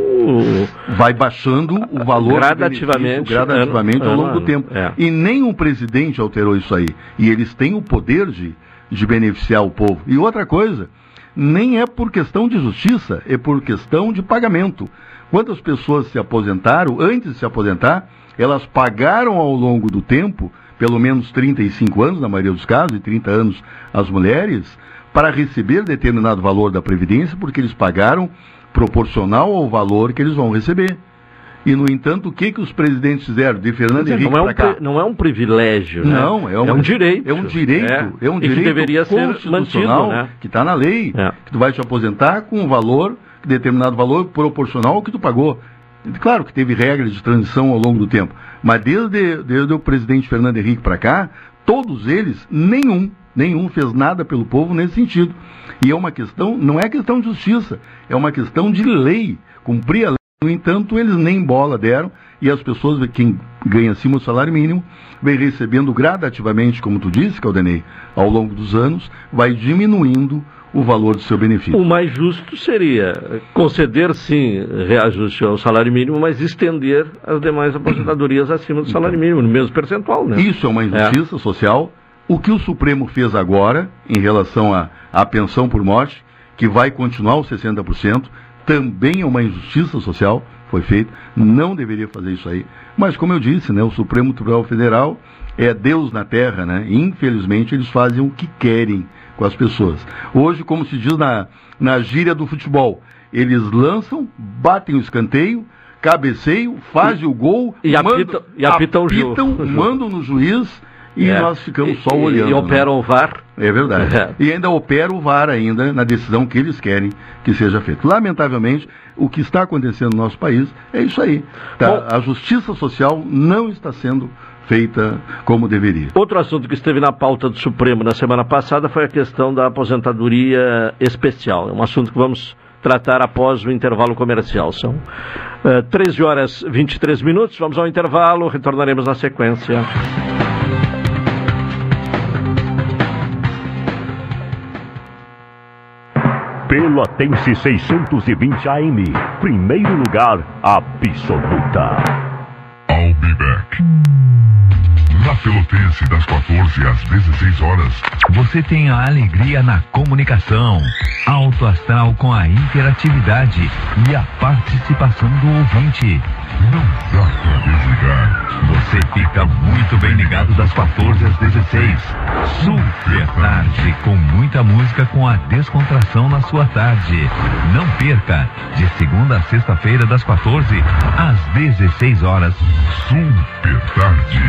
vai baixando o valor gradativamente, gradativamente ano, ao longo do tempo. É. E nenhum presidente alterou isso aí. E eles têm o poder de, de beneficiar o povo. E outra coisa, nem é por questão de justiça, é por questão de pagamento. Quantas pessoas se aposentaram, antes de se aposentar, elas pagaram ao longo do tempo, pelo menos 35 anos, na maioria dos casos, e 30 anos as mulheres, para receber determinado valor da Previdência, porque eles pagaram proporcional ao valor que eles vão receber. E, no entanto, o que, que os presidentes fizeram de Fernando Henrique não é, um cá? não é um privilégio, né? Não, é um, é um direito. É um direito, é, é um direito que deveria ser mantido, né? que está na lei, é. que tu vai te aposentar com um valor, determinado valor proporcional ao que tu pagou. Claro que teve regras de transição ao longo do tempo, mas desde, desde o presidente Fernando Henrique para cá, todos eles, nenhum Nenhum fez nada pelo povo nesse sentido. E é uma questão, não é questão de justiça, é uma questão de lei. Cumprir a lei. No entanto, eles nem bola deram e as pessoas, quem ganha acima do salário mínimo, vem recebendo gradativamente, como tu disse, Caldenei, ao longo dos anos, vai diminuindo o valor do seu benefício. O mais justo seria conceder, sim, reajuste ao salário mínimo, mas estender as demais aposentadorias acima do salário mínimo, no mesmo percentual, né? Isso é uma injustiça é. social o que o Supremo fez agora, em relação à pensão por morte, que vai continuar os 60%, também é uma injustiça social, foi feito, não deveria fazer isso aí. Mas, como eu disse, né, o Supremo Tribunal Federal é Deus na Terra, né? E, infelizmente, eles fazem o que querem com as pessoas. Hoje, como se diz na, na gíria do futebol, eles lançam, batem o escanteio, cabeceiam, fazem o gol, e, mandam, apitam, e apitam, apitam o mandam no juiz e é. nós ficamos só olhando. E, e operam né? o VAR. É verdade. É. E ainda opera o VAR ainda na decisão que eles querem que seja feita. Lamentavelmente, o que está acontecendo no nosso país é isso aí. Tá? Bom, a justiça social não está sendo feita como deveria. Outro assunto que esteve na pauta do Supremo na semana passada foi a questão da aposentadoria especial. É um assunto que vamos tratar após o intervalo comercial. São uh, eh, 13 horas e 23 minutos. Vamos ao intervalo, retornaremos na sequência. Pelotense 620 AM. Primeiro lugar, absoluta. I'll be back. Na Pelotense, das 14 às 16 horas. Você tem a alegria na comunicação. Alto astral com a interatividade e a participação do ouvinte Não pra desligar. Você fica muito bem ligado das 14 às 16. Super tarde, com muita música com a descontração na sua tarde. Não perca, de segunda a sexta-feira, das 14 às 16 horas. Super tarde.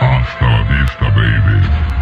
Hasta la vista, baby.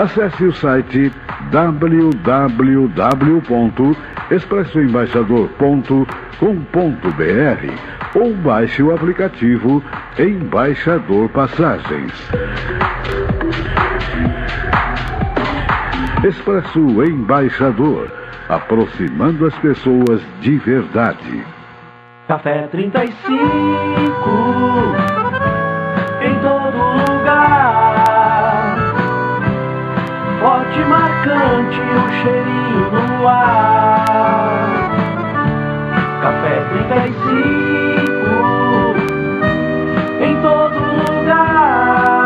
Acesse o site www.expressoembaixador.com.br ou baixe o aplicativo Embaixador Passagens. Expresso Embaixador, aproximando as pessoas de verdade. Café 35 em todo Forte e marcante o cheirinho no ar. Café 35 em todo lugar.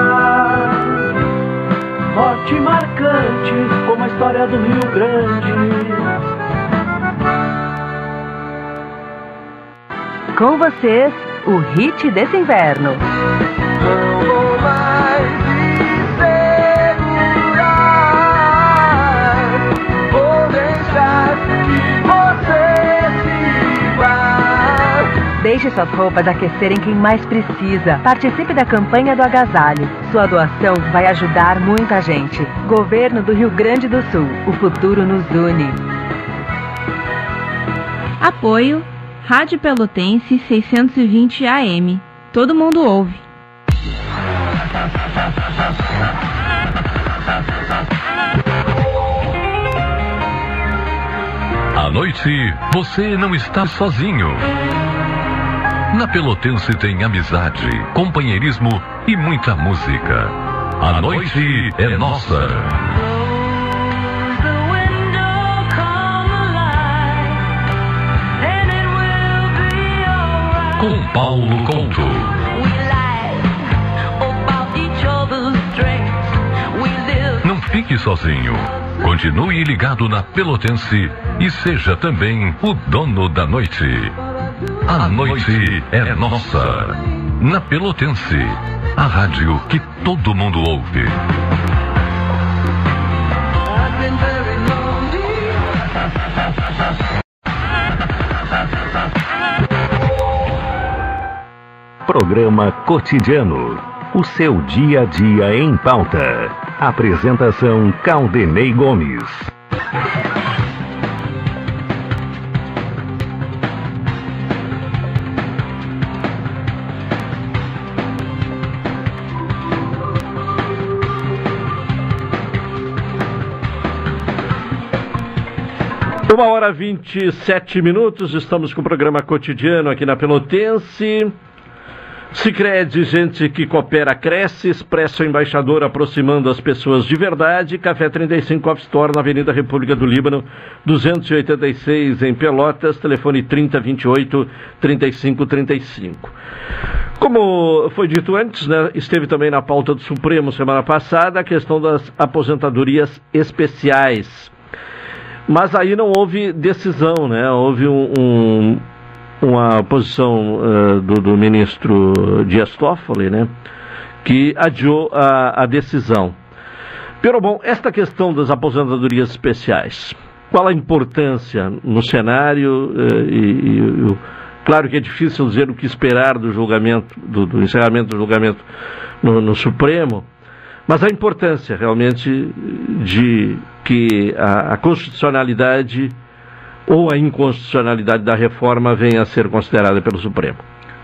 Forte marcante como a história do Rio Grande. Com vocês, o hit desse inverno. Deixe suas roupas aquecerem quem mais precisa. Participe da campanha do agasalho. Sua doação vai ajudar muita gente. Governo do Rio Grande do Sul. O futuro nos une. Apoio Rádio Pelotense 620 AM. Todo mundo ouve. À noite, você não está sozinho. Na Pelotense tem amizade, companheirismo e muita música. A noite é nossa. Com Paulo Conto. Não fique sozinho. Continue ligado na Pelotense e seja também o dono da noite. A noite é nossa. Na Pelotense, a rádio que todo mundo ouve. Programa Cotidiano. O seu dia a dia em pauta. Apresentação Caldenei Gomes. Uma hora 27 minutos, estamos com o programa cotidiano aqui na Pelotense. Sicredi, gente que coopera, cresce. Expresso Embaixador aproximando as pessoas de verdade. Café 35 Off Store na Avenida República do Líbano, 286 em Pelotas. Telefone 3028 3535. Como foi dito antes, né, esteve também na pauta do Supremo semana passada a questão das aposentadorias especiais. Mas aí não houve decisão, né? Houve um, um, uma posição uh, do, do, ministro Dias Toffoli, né? Que adiou a, a decisão. Pero bom, esta questão das aposentadorias especiais, qual a importância no cenário uh, e, e claro que é difícil dizer o que esperar do julgamento, do, do encerramento do julgamento no, no Supremo, mas a importância realmente de que a, a, constitucionalidade ou a inconstitucionalidade da reforma venha a ser considerada pelo Supremo.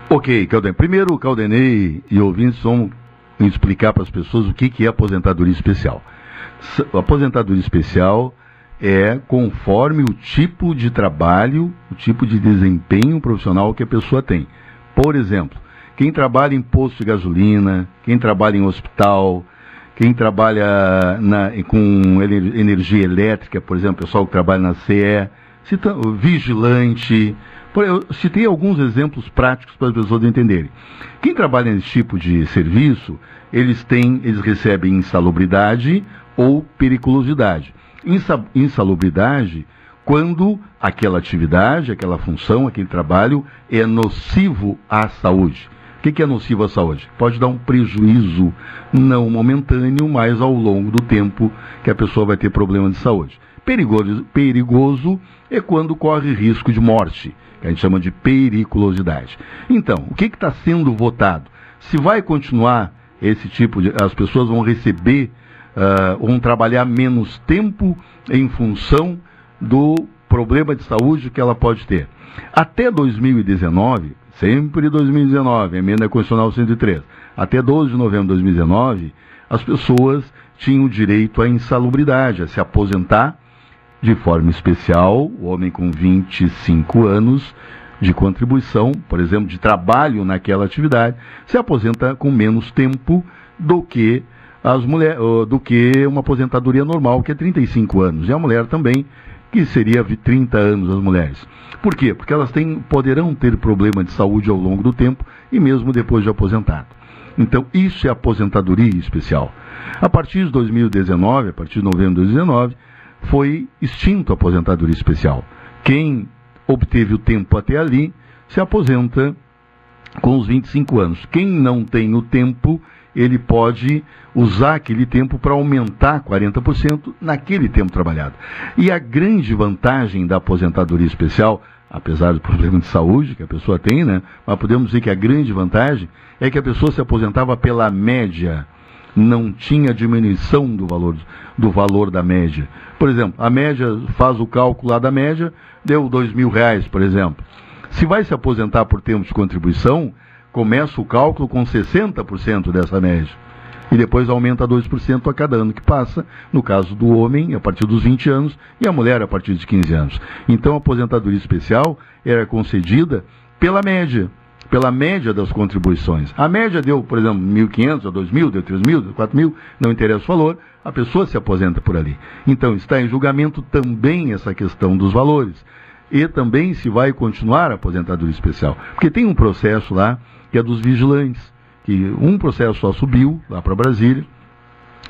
Ok, Calden. Primeiro, Caldenei e ouvintes vão explicar para as pessoas o que, que é aposentadoria especial. A aposentadoria especial é conforme o tipo de trabalho, o tipo de desempenho profissional que a pessoa tem. Por exemplo, quem trabalha em posto de gasolina, quem trabalha em hospital, quem trabalha na, com energia elétrica, por exemplo, pessoal que trabalha na CE, cita, vigilante. Eu citei alguns exemplos práticos para as pessoas entenderem. Quem trabalha nesse tipo de serviço, eles têm, eles recebem insalubridade ou periculosidade. Insalubridade quando aquela atividade, aquela função, aquele trabalho é nocivo à saúde. O que, que é nocivo à saúde? Pode dar um prejuízo não momentâneo, mas ao longo do tempo que a pessoa vai ter problema de saúde. Perigoso, perigoso é quando corre risco de morte, que a gente chama de periculosidade. Então, o que está sendo votado? Se vai continuar esse tipo de. As pessoas vão receber, uh, vão trabalhar menos tempo em função do problema de saúde que ela pode ter. Até 2019, sempre 2019, emenda constitucional 103, até 12 de novembro de 2019, as pessoas tinham direito à insalubridade, a se aposentar de forma especial, o homem com 25 anos de contribuição, por exemplo, de trabalho naquela atividade, se aposenta com menos tempo do que as mulheres, do que uma aposentadoria normal, que é 35 anos. E a mulher também, que seria 30 anos as mulheres. Por quê? Porque elas têm, poderão ter problema de saúde ao longo do tempo e mesmo depois de aposentado. Então, isso é aposentadoria especial. A partir de 2019, a partir de novembro de 2019, foi extinto a aposentadoria especial. Quem obteve o tempo até ali se aposenta com os 25 anos. Quem não tem o tempo, ele pode usar aquele tempo para aumentar 40% naquele tempo trabalhado. E a grande vantagem da aposentadoria especial, apesar do <laughs> problema de saúde que a pessoa tem, né? Mas podemos dizer que a grande vantagem é que a pessoa se aposentava pela média, não tinha diminuição do valor, do valor da média. Por exemplo, a média faz o cálculo lá da média, deu dois mil reais, por exemplo. Se vai se aposentar por tempo de contribuição, começa o cálculo com 60% dessa média e depois aumenta 2% a cada ano que passa, no caso do homem, a partir dos 20 anos, e a mulher a partir de 15 anos. Então a aposentadoria especial era concedida pela média, pela média das contribuições. A média deu, por exemplo, 1.500, ou 2.000, deu 3.000, deu 4.000, não interessa o valor, a pessoa se aposenta por ali. Então está em julgamento também essa questão dos valores. E também se vai continuar a aposentadoria especial. Porque tem um processo lá que é dos vigilantes que um processo só subiu lá para Brasília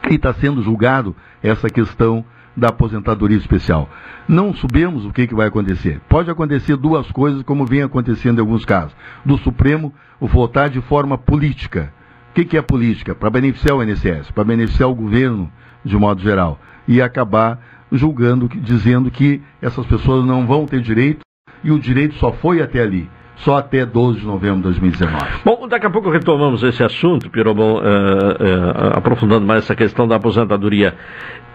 e está sendo julgado essa questão da aposentadoria especial. Não sabemos o que, que vai acontecer. Pode acontecer duas coisas, como vem acontecendo em alguns casos. Do Supremo votar de forma política. O que, que é política? Para beneficiar o INSS, para beneficiar o governo de modo geral. E acabar julgando, dizendo que essas pessoas não vão ter direito e o direito só foi até ali só até 12 de novembro de 2019. Bom, daqui a pouco retomamos esse assunto, Pirobon, uh, uh, aprofundando mais essa questão da aposentadoria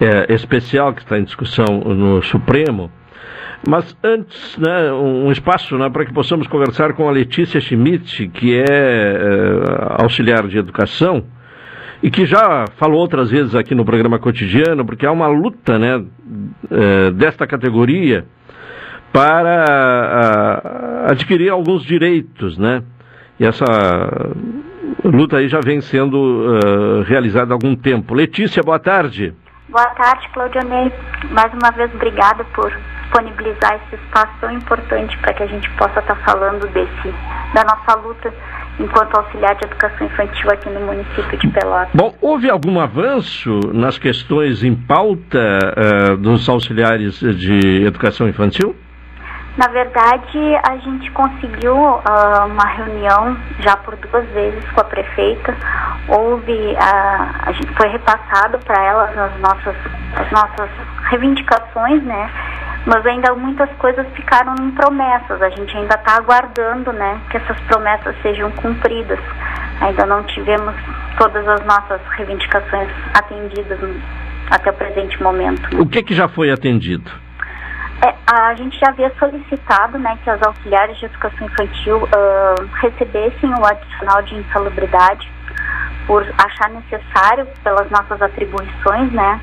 uh, especial que está em discussão no Supremo. Mas antes, né, um espaço né, para que possamos conversar com a Letícia Schmidt, que é auxiliar de educação, e que já falou outras vezes aqui no programa cotidiano, porque há uma luta né, desta categoria para adquirir alguns direitos, né? E essa luta aí já vem sendo uh, realizada há algum tempo. Letícia, boa tarde. Boa tarde, Claudionei. Mais uma vez, obrigada por disponibilizar esse espaço tão importante para que a gente possa estar tá falando desse, da nossa luta enquanto auxiliar de educação infantil aqui no município de Pelotas. Bom, houve algum avanço nas questões em pauta uh, dos auxiliares de educação infantil? Na verdade, a gente conseguiu uh, uma reunião já por duas vezes com a prefeita. Houve, uh, a gente foi repassado para elas as nossas, as nossas reivindicações, né? Mas ainda muitas coisas ficaram em promessas. A gente ainda está aguardando, né, que essas promessas sejam cumpridas. Ainda não tivemos todas as nossas reivindicações atendidas até o presente momento. O que, que já foi atendido? É, a gente já havia solicitado né, que as auxiliares de educação infantil uh, recebessem o adicional de insalubridade por achar necessário pelas nossas atribuições, né?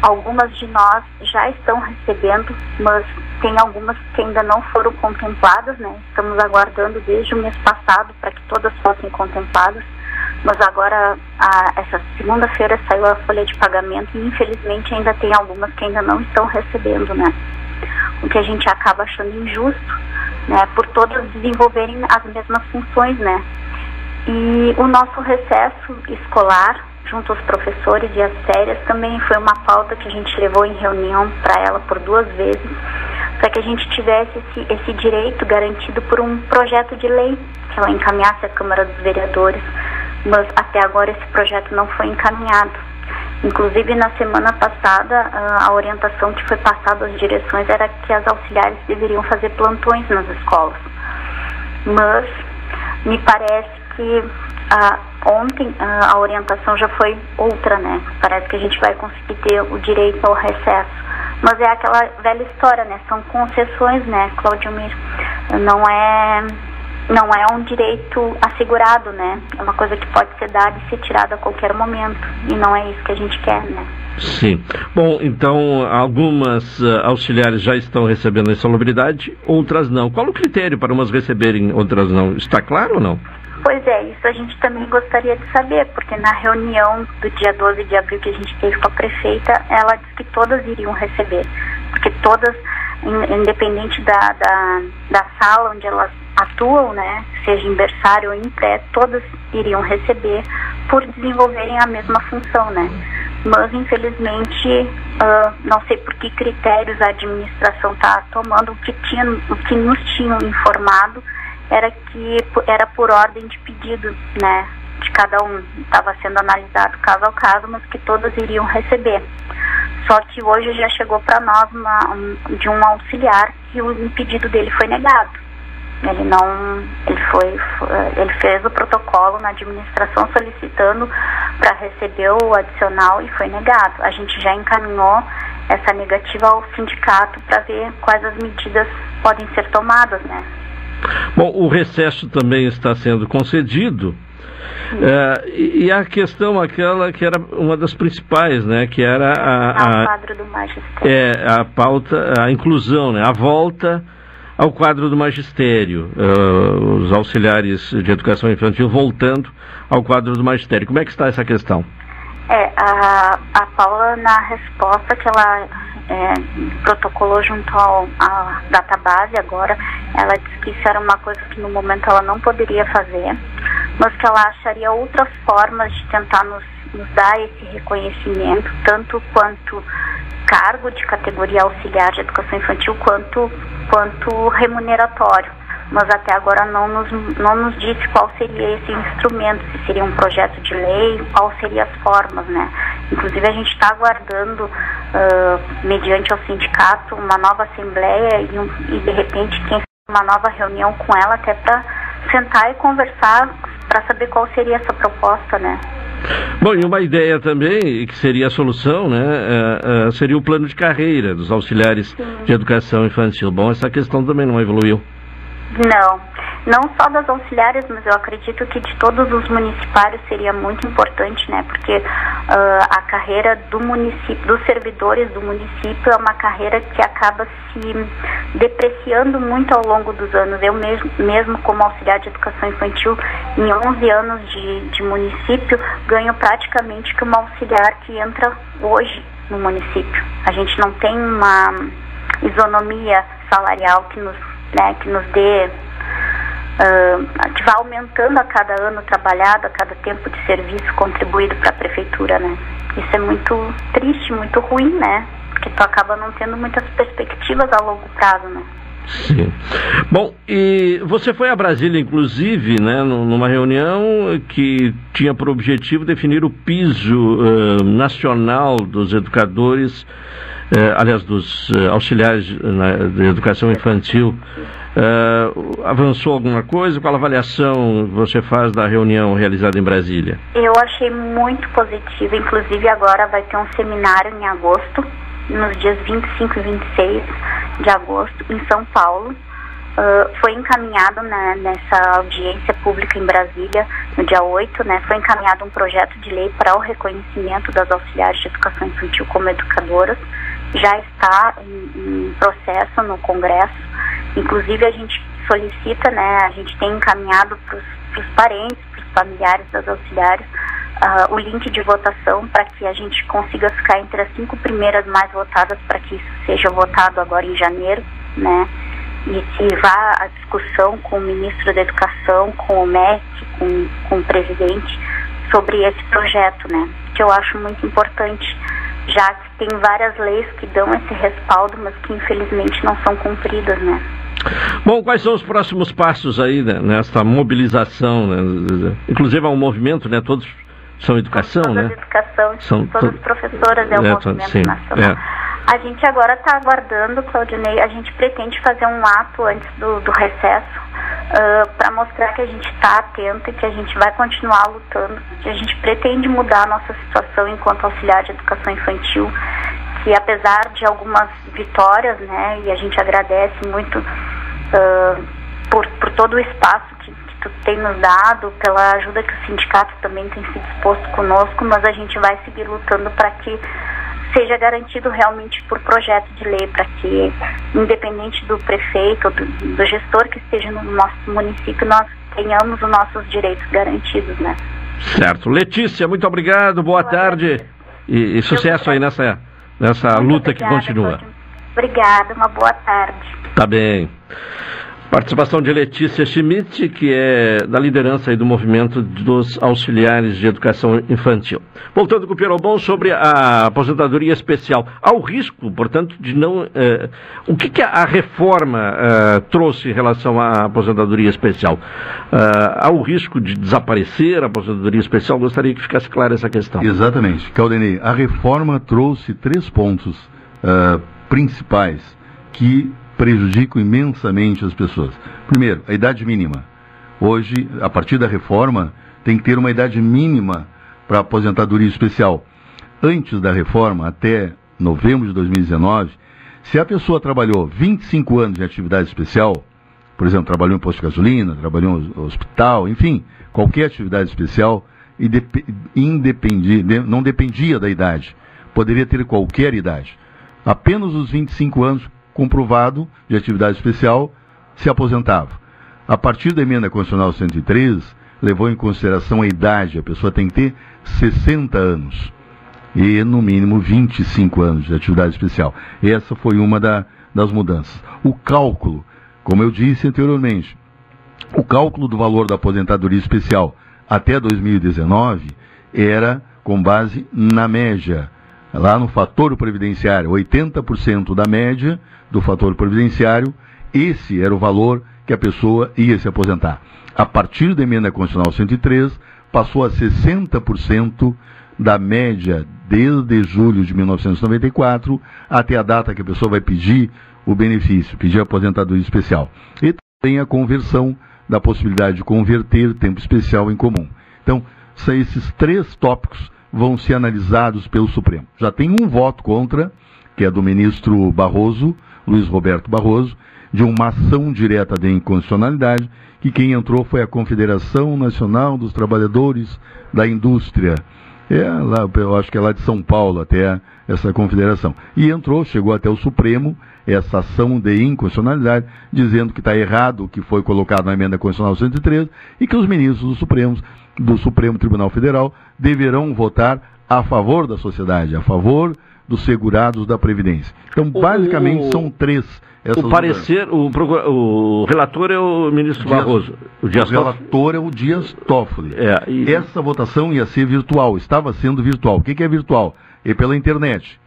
Algumas de nós já estão recebendo, mas tem algumas que ainda não foram contempladas, né? Estamos aguardando desde o mês passado para que todas fossem contempladas, mas agora, a, essa segunda-feira saiu a folha de pagamento e infelizmente ainda tem algumas que ainda não estão recebendo, né? O que a gente acaba achando injusto, né? Por todas desenvolverem as mesmas funções, né? E o nosso recesso escolar, junto aos professores e às férias, também foi uma pauta que a gente levou em reunião para ela por duas vezes, para que a gente tivesse esse, esse direito garantido por um projeto de lei que ela encaminhasse à Câmara dos Vereadores, mas até agora esse projeto não foi encaminhado. Inclusive, na semana passada, a orientação que foi passada às direções era que as auxiliares deveriam fazer plantões nas escolas. Mas me parece que ah, ontem ah, a orientação já foi outra, né? Parece que a gente vai conseguir ter o direito ao recesso. Mas é aquela velha história, né? São concessões, né, Claudio Mir? Não é não é um direito assegurado, né? É uma coisa que pode ser dada e ser tirada a qualquer momento. E não é isso que a gente quer, né? Sim. Bom, então algumas uh, auxiliares já estão recebendo a insalubridade, outras não. Qual o critério para umas receberem, outras não? Está claro ou não? Pois é, isso a gente também gostaria de saber, porque na reunião do dia 12 de abril que a gente teve com a prefeita, ela disse que todas iriam receber, porque todas, independente da, da, da sala onde elas atuam, né, seja em berçário ou em pré, todas iriam receber por desenvolverem a mesma função, né. Mas, infelizmente, uh, não sei por que critérios a administração está tomando, o que, tinha, o que nos tinham informado era que era por ordem de pedido, né, de cada um. Estava sendo analisado caso a caso, mas que todas iriam receber. Só que hoje já chegou para nós uma, um, de um auxiliar que o pedido dele foi negado. Ele não, ele foi, ele fez o protocolo na administração solicitando para receber o adicional e foi negado. A gente já encaminhou essa negativa ao sindicato para ver quais as medidas podem ser tomadas, né? Bom, o recesso também está sendo concedido. É, e a questão aquela que era uma das principais, né, que era a, a, magistério. É, a pauta, a inclusão, né, a volta ao quadro do magistério, uh, os auxiliares de educação infantil voltando ao quadro do magistério. Como é que está essa questão? É, a, a Paula, na resposta que ela é, protocolou junto à database agora, ela disse que isso era uma coisa que no momento ela não poderia fazer, mas que ela acharia outras formas de tentar nos, nos dar esse reconhecimento, tanto quanto cargo de categoria auxiliar de educação infantil, quanto, quanto remuneratório mas até agora não nos, não nos disse qual seria esse instrumento, se seria um projeto de lei, qual seriam as formas, né? Inclusive a gente está aguardando, uh, mediante o sindicato, uma nova assembleia e, um, e de repente quem uma nova reunião com ela até para sentar e conversar para saber qual seria essa proposta, né? Bom, e uma ideia também, que seria a solução, né, uh, uh, seria o plano de carreira dos auxiliares Sim. de educação infantil. Bom, essa questão também não evoluiu. Não, não só das auxiliares, mas eu acredito que de todos os municipários seria muito importante, né? Porque uh, a carreira do município, dos servidores do município é uma carreira que acaba se depreciando muito ao longo dos anos. Eu mesmo, mesmo como auxiliar de educação infantil, em 11 anos de, de município, ganho praticamente que uma auxiliar que entra hoje no município. A gente não tem uma isonomia salarial que nos né, que nos dê, uh, que vá aumentando a cada ano trabalhado, a cada tempo de serviço contribuído para a prefeitura, né. Isso é muito triste, muito ruim, né, porque tu acaba não tendo muitas perspectivas a longo prazo, né. Sim. Bom, e você foi a Brasília, inclusive, né, numa reunião que tinha por objetivo definir o piso uh, nacional dos educadores eh, aliás, dos eh, auxiliares de educação infantil, eh, avançou alguma coisa? Qual avaliação você faz da reunião realizada em Brasília? Eu achei muito positiva, inclusive agora vai ter um seminário em agosto, nos dias 25 e 26 de agosto, em São Paulo, Uh, foi encaminhado né, nessa audiência pública em Brasília, no dia 8, né, foi encaminhado um projeto de lei para o reconhecimento das auxiliares de educação infantil como educadoras. Já está em, em processo no Congresso. Inclusive, a gente solicita, né, a gente tem encaminhado para os parentes, para os familiares das auxiliares, uh, o link de votação para que a gente consiga ficar entre as cinco primeiras mais votadas para que isso seja votado agora em janeiro, né? e se vá à discussão com o ministro da Educação, com o MEC, com, com o presidente, sobre esse projeto, né? Que eu acho muito importante, já que tem várias leis que dão esse respaldo, mas que infelizmente não são cumpridas, né? Bom, quais são os próximos passos aí né, nessa mobilização? Né? Inclusive há um movimento, né? Todos são educação, todas né? Educação, são todas to... professoras é o é, movimento sim, nacional. É. A gente agora está aguardando, Claudinei, a gente pretende fazer um ato antes do, do recesso uh, para mostrar que a gente está atento e que a gente vai continuar lutando, que a gente pretende mudar a nossa situação enquanto auxiliar de educação infantil, que apesar de algumas vitórias, né, e a gente agradece muito uh, por, por todo o espaço que tu tem nos dado, pela ajuda que o sindicato também tem se disposto conosco, mas a gente vai seguir lutando para que seja garantido realmente por projeto de lei, para que, independente do prefeito, do, do gestor que esteja no nosso município, nós tenhamos os nossos direitos garantidos, né? Certo. Letícia, muito obrigado, boa, boa tarde e, e sucesso aí nessa, nessa luta obrigada, que continua. Obrigada, uma boa tarde. Tá bem. Participação de Letícia Schmidt, que é da liderança do movimento dos auxiliares de educação infantil. Voltando com o Pierobon sobre a aposentadoria especial. Há o risco, portanto, de não. Eh, o que, que, a reforma eh, trouxe em relação à aposentadoria especial? Eh, há o risco de desaparecer a aposentadoria especial? Gostaria que ficasse clara essa questão. Exatamente. Caldenei, a reforma trouxe três pontos principais que prejudicam imensamente as pessoas. Primeiro, a idade mínima. Hoje, a partir da reforma, tem que ter uma idade mínima para aposentadoria especial. Antes da reforma, até novembro de 2019, se a pessoa trabalhou 25 anos em atividade especial, por exemplo, trabalhou em posto de gasolina, trabalhou em hospital, enfim, qualquer atividade especial, independia, não dependia da idade, poderia ter qualquer idade. Apenas os 25 anos comprovado de atividade especial, se aposentava. A partir da emenda constitucional 103, levou em consideração a idade, a pessoa tem que ter 60 anos e no mínimo 25 anos de atividade especial. Essa foi uma da, das mudanças. O cálculo, como eu disse anteriormente, o cálculo do valor da aposentadoria especial até 2019 era com base na média, lá no fator previdenciário, 80% da média do fator previdenciário, esse era o valor que a pessoa ia se aposentar. A partir da emenda constitucional 103, passou a 60% da média desde julho de 1994 até a data que a pessoa vai pedir o benefício, pedir a aposentadoria especial. E também a conversão da possibilidade de converter tempo especial em comum. Então, esses três tópicos vão ser analisados pelo Supremo. Já tem um voto contra, que é do ministro Barroso, Luiz Roberto Barroso, de uma ação direta de inconstitucionalidade, que quem entrou foi a Confederação Nacional dos Trabalhadores da Indústria. É lá, eu acho que é lá de São Paulo até essa confederação. E entrou, chegou até o Supremo, essa ação de inconstitucionalidade, dizendo que está errado o que foi colocado na emenda constitucional 113 e que os ministros do Supremo, do Supremo Tribunal Federal deverão votar a favor da sociedade, a favor dos segurados da Previdência. Então, basicamente, o, são três. o parecer, o, o, relator é o ministro Dias, Barroso. O, Dias relator é o Dias Toffoli. É, e... Essa votação ia ser virtual, estava sendo virtual. O que, que é virtual? É pela internet.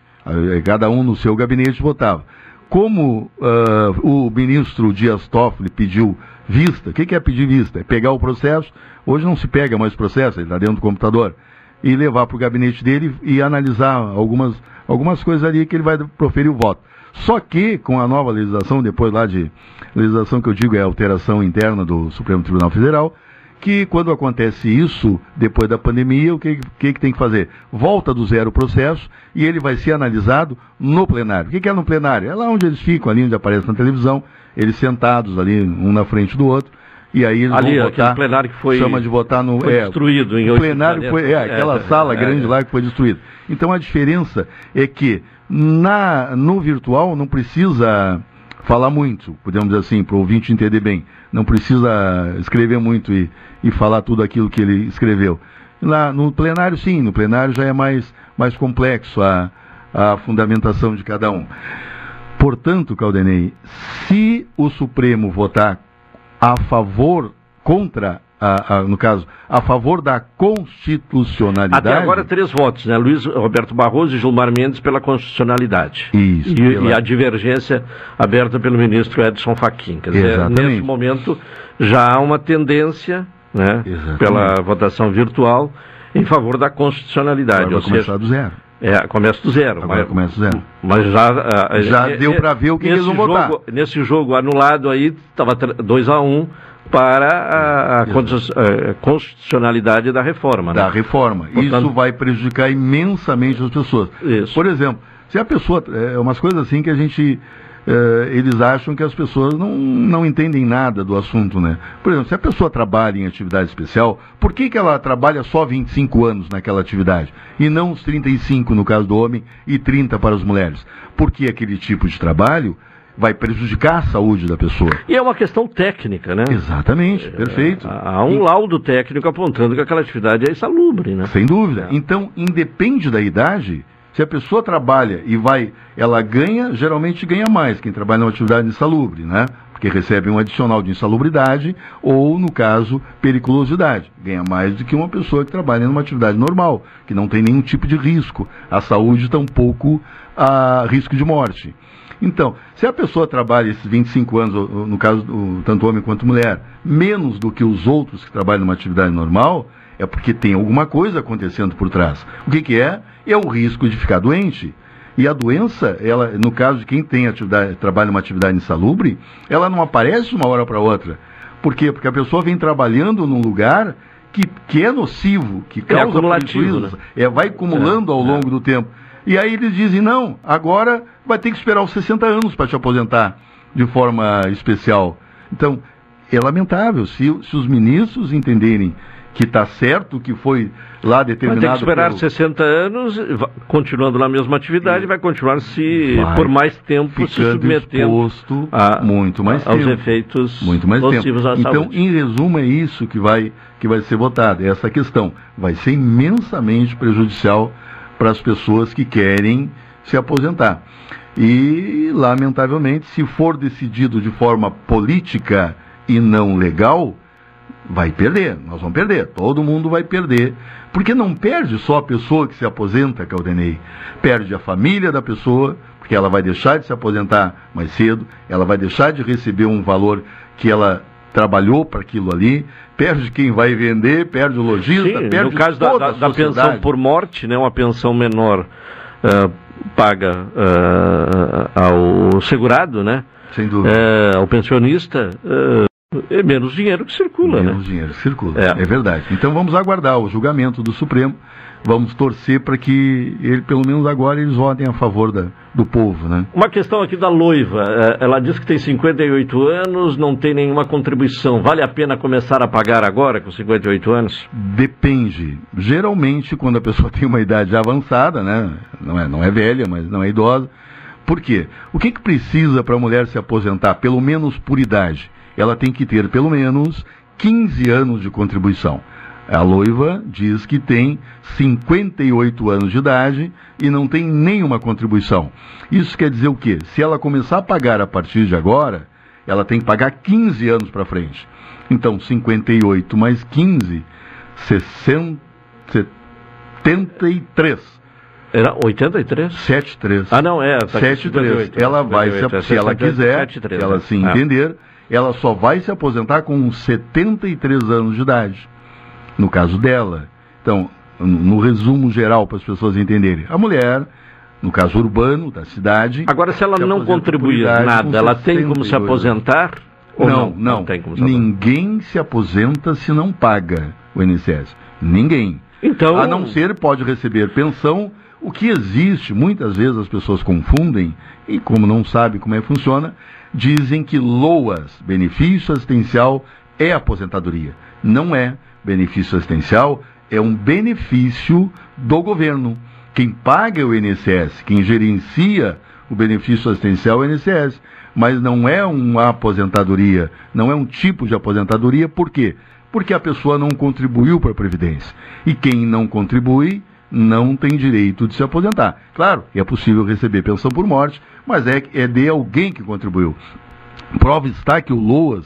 Cada um no seu gabinete votava. Como uh, o ministro Dias Toffoli pediu vista, o que, que é pedir vista? É pegar o processo. Hoje não se pega mais o processo, ele está dentro do computador. E levar para o gabinete dele e analisar algumas algumas coisas ali que ele vai proferir o voto. Só que, com a nova legislação, depois lá de legislação que eu digo é alteração interna do Supremo Tribunal Federal, que quando acontece isso, depois da pandemia, o que, que, que, tem que fazer? Volta do zero o processo e ele vai ser analisado no plenário. O que, que é no plenário? É lá onde eles ficam, ali onde aparece na televisão, eles sentados ali, um na frente do outro, e aí eles Ali, vão votar. plenário que foi- chama de votar no. foi é, destruído em plenário foi, é, aquela É, sala é, grande é. lá que foi destruída. Então a diferença é que na, no virtual não precisa falar muito, podemos dizer assim, para o ouvinte entender bem. Não precisa escrever muito e, e falar tudo aquilo que ele escreveu. Lá no plenário, sim, no plenário já é mais, mais complexo a, a fundamentação de cada um. Portanto, Caldenei, se o Supremo votar a favor, contra, a, a- no caso, a favor da constitucionalidade. Até agora, três votos, né? Luiz Roberto Barroso e Gilmar Mendes pela constitucionalidade. Isso. E, pela- e a divergência aberta pelo ministro Edson Fachin. Quer dizer, Exatamente. nesse momento já há uma tendência, né, pela votação virtual, em favor da constitucionalidade. Agora vai começar seja, do zero. É, começa do zero. Agora mas, começa do zero. mas já. ah, Já eh, deu eh, pra ver o que eles vão votar. jogo- Nesse jogo anulado aí, estava 2 a 1 um para a, a eh, constitucionalidade da reforma. da né? reforma. Portanto- Isso vai prejudicar imensamente as pessoas. Por exemplo, se a pessoa. É umas coisas assim que a gente. É, eles acham que as pessoas não, não entendem nada do assunto, né? Por exemplo, se a pessoa trabalha em atividade especial, por que, que ela trabalha só 25 anos naquela atividade? E não os 35 no caso do homem e 30 para as mulheres? Porque aquele tipo de trabalho vai prejudicar a saúde da pessoa. E é uma questão técnica, né? Exatamente, perfeito. Há um laudo técnico apontando que aquela atividade é insalubre, né? Sem dúvida. Então, independe da idade, se a pessoa trabalha e vai, ela ganha, geralmente ganha mais quem trabalha numa atividade insalubre, né? Porque recebe um adicional de insalubridade ou, no caso, periculosidade. Ganha mais do que uma pessoa que trabalha numa atividade normal, que não tem nenhum tipo de risco. A saúde tampouco a risco de morte. Então, se a pessoa trabalha esses 25 anos, no caso tanto homem quanto mulher, menos do que os outros que trabalham numa atividade normal, é porque tem alguma coisa acontecendo por trás. O que, que é? É o risco de ficar doente. E a doença, ela, no caso de quem tem atividade, trabalha numa atividade insalubre, ela não aparece de uma hora para outra. Por quê? Porque a pessoa vem trabalhando num lugar que, que é nocivo, que causa acumulativo, prejuízos, é, vai acumulando ao longo do tempo. E aí eles dizem, não, agora vai ter que esperar os 60 anos para te aposentar de forma especial. Então, é lamentável. Se, se os ministros entenderem que está certo, que foi lá Vai ter determinado... que esperar pelo- 60 anos, continuando na mesma atividade, vai continuar se, Vai por mais tempo, se submetendo exposto a, muito mais aos tempo. efeitos muito mais nocivos tempo. à Então, saúde. em resumo, é isso que vai, que vai ser votado, é essa questão. Vai ser imensamente prejudicial para as pessoas que querem se aposentar. E, lamentavelmente, se for decidido de forma política e não legal, vai perder. Nós vamos perder. Todo mundo vai perder. Porque não perde só a pessoa que se aposenta, Caldenei. Perde a família da pessoa, porque ela vai deixar de se aposentar mais cedo, ela vai deixar de receber um valor que ela trabalhou para aquilo ali, perde quem vai vender, perde o lojista, Sim, perde no caso da, da- da pensão por morte, né, uma pensão menor ah, paga ah, ao segurado, né? Sem dúvida. É, ao pensionista, é menos dinheiro que circula, Menos né? dinheiro circula, É. é. verdade. Então vamos aguardar o julgamento do Supremo, vamos torcer para que ele, pelo menos agora, eles votem a favor da, do povo, né? Uma questão aqui da noiva. eh, Ela diz que tem 58 anos, não tem nenhuma contribuição. Vale a pena começar a pagar agora, com 58 anos? Depende. Geralmente, quando a pessoa <laughs> tem uma idade avançada, né? Não é, não é velha, mas não é idosa. Por quê? O que, que precisa para a mulher se aposentar, pelo menos por idade? Ela tem que ter pelo menos 15 anos de contribuição. A noiva diz que tem 58 anos de idade e não tem nenhuma contribuição. Isso quer dizer o quê? Se ela começar a pagar a partir de agora, ela tem que pagar 15 anos para frente. Então, 58 mais 15, 60, 73. Era 83? 73. Ah, não, é. Tá aqui 73. 58, Ela vai, 58, é se, se ela 73, quiser, 73, se ela é. se Ah. Ela só vai se aposentar com 73 anos de idade. No caso dela. Então, no resumo geral, para as pessoas entenderem, a mulher, no caso urbano, da cidade. Agora, se ela não aposenta por contribuir nada, ela tem como se 62 anos. aposentar? Ou Não, não, não. não tem como se. Ninguém se aposenta se não paga o INSS. Ninguém. Então- A não ser pode receber pensão O que existe, muitas vezes as pessoas confundem, e como não sabem como é que funciona, dizem que LOAS, benefício assistencial, é aposentadoria. Não é. Benefício assistencial é um benefício do governo. Quem paga é o INSS, quem gerencia o benefício assistencial é o INSS. Mas não é uma aposentadoria, não é um tipo de aposentadoria, por quê? Porque a pessoa não contribuiu para a Previdência. E quem não contribui não tem direito de se aposentar. Claro, é possível receber pensão por morte, mas é, é de alguém que contribuiu. Prova está que o LOAS,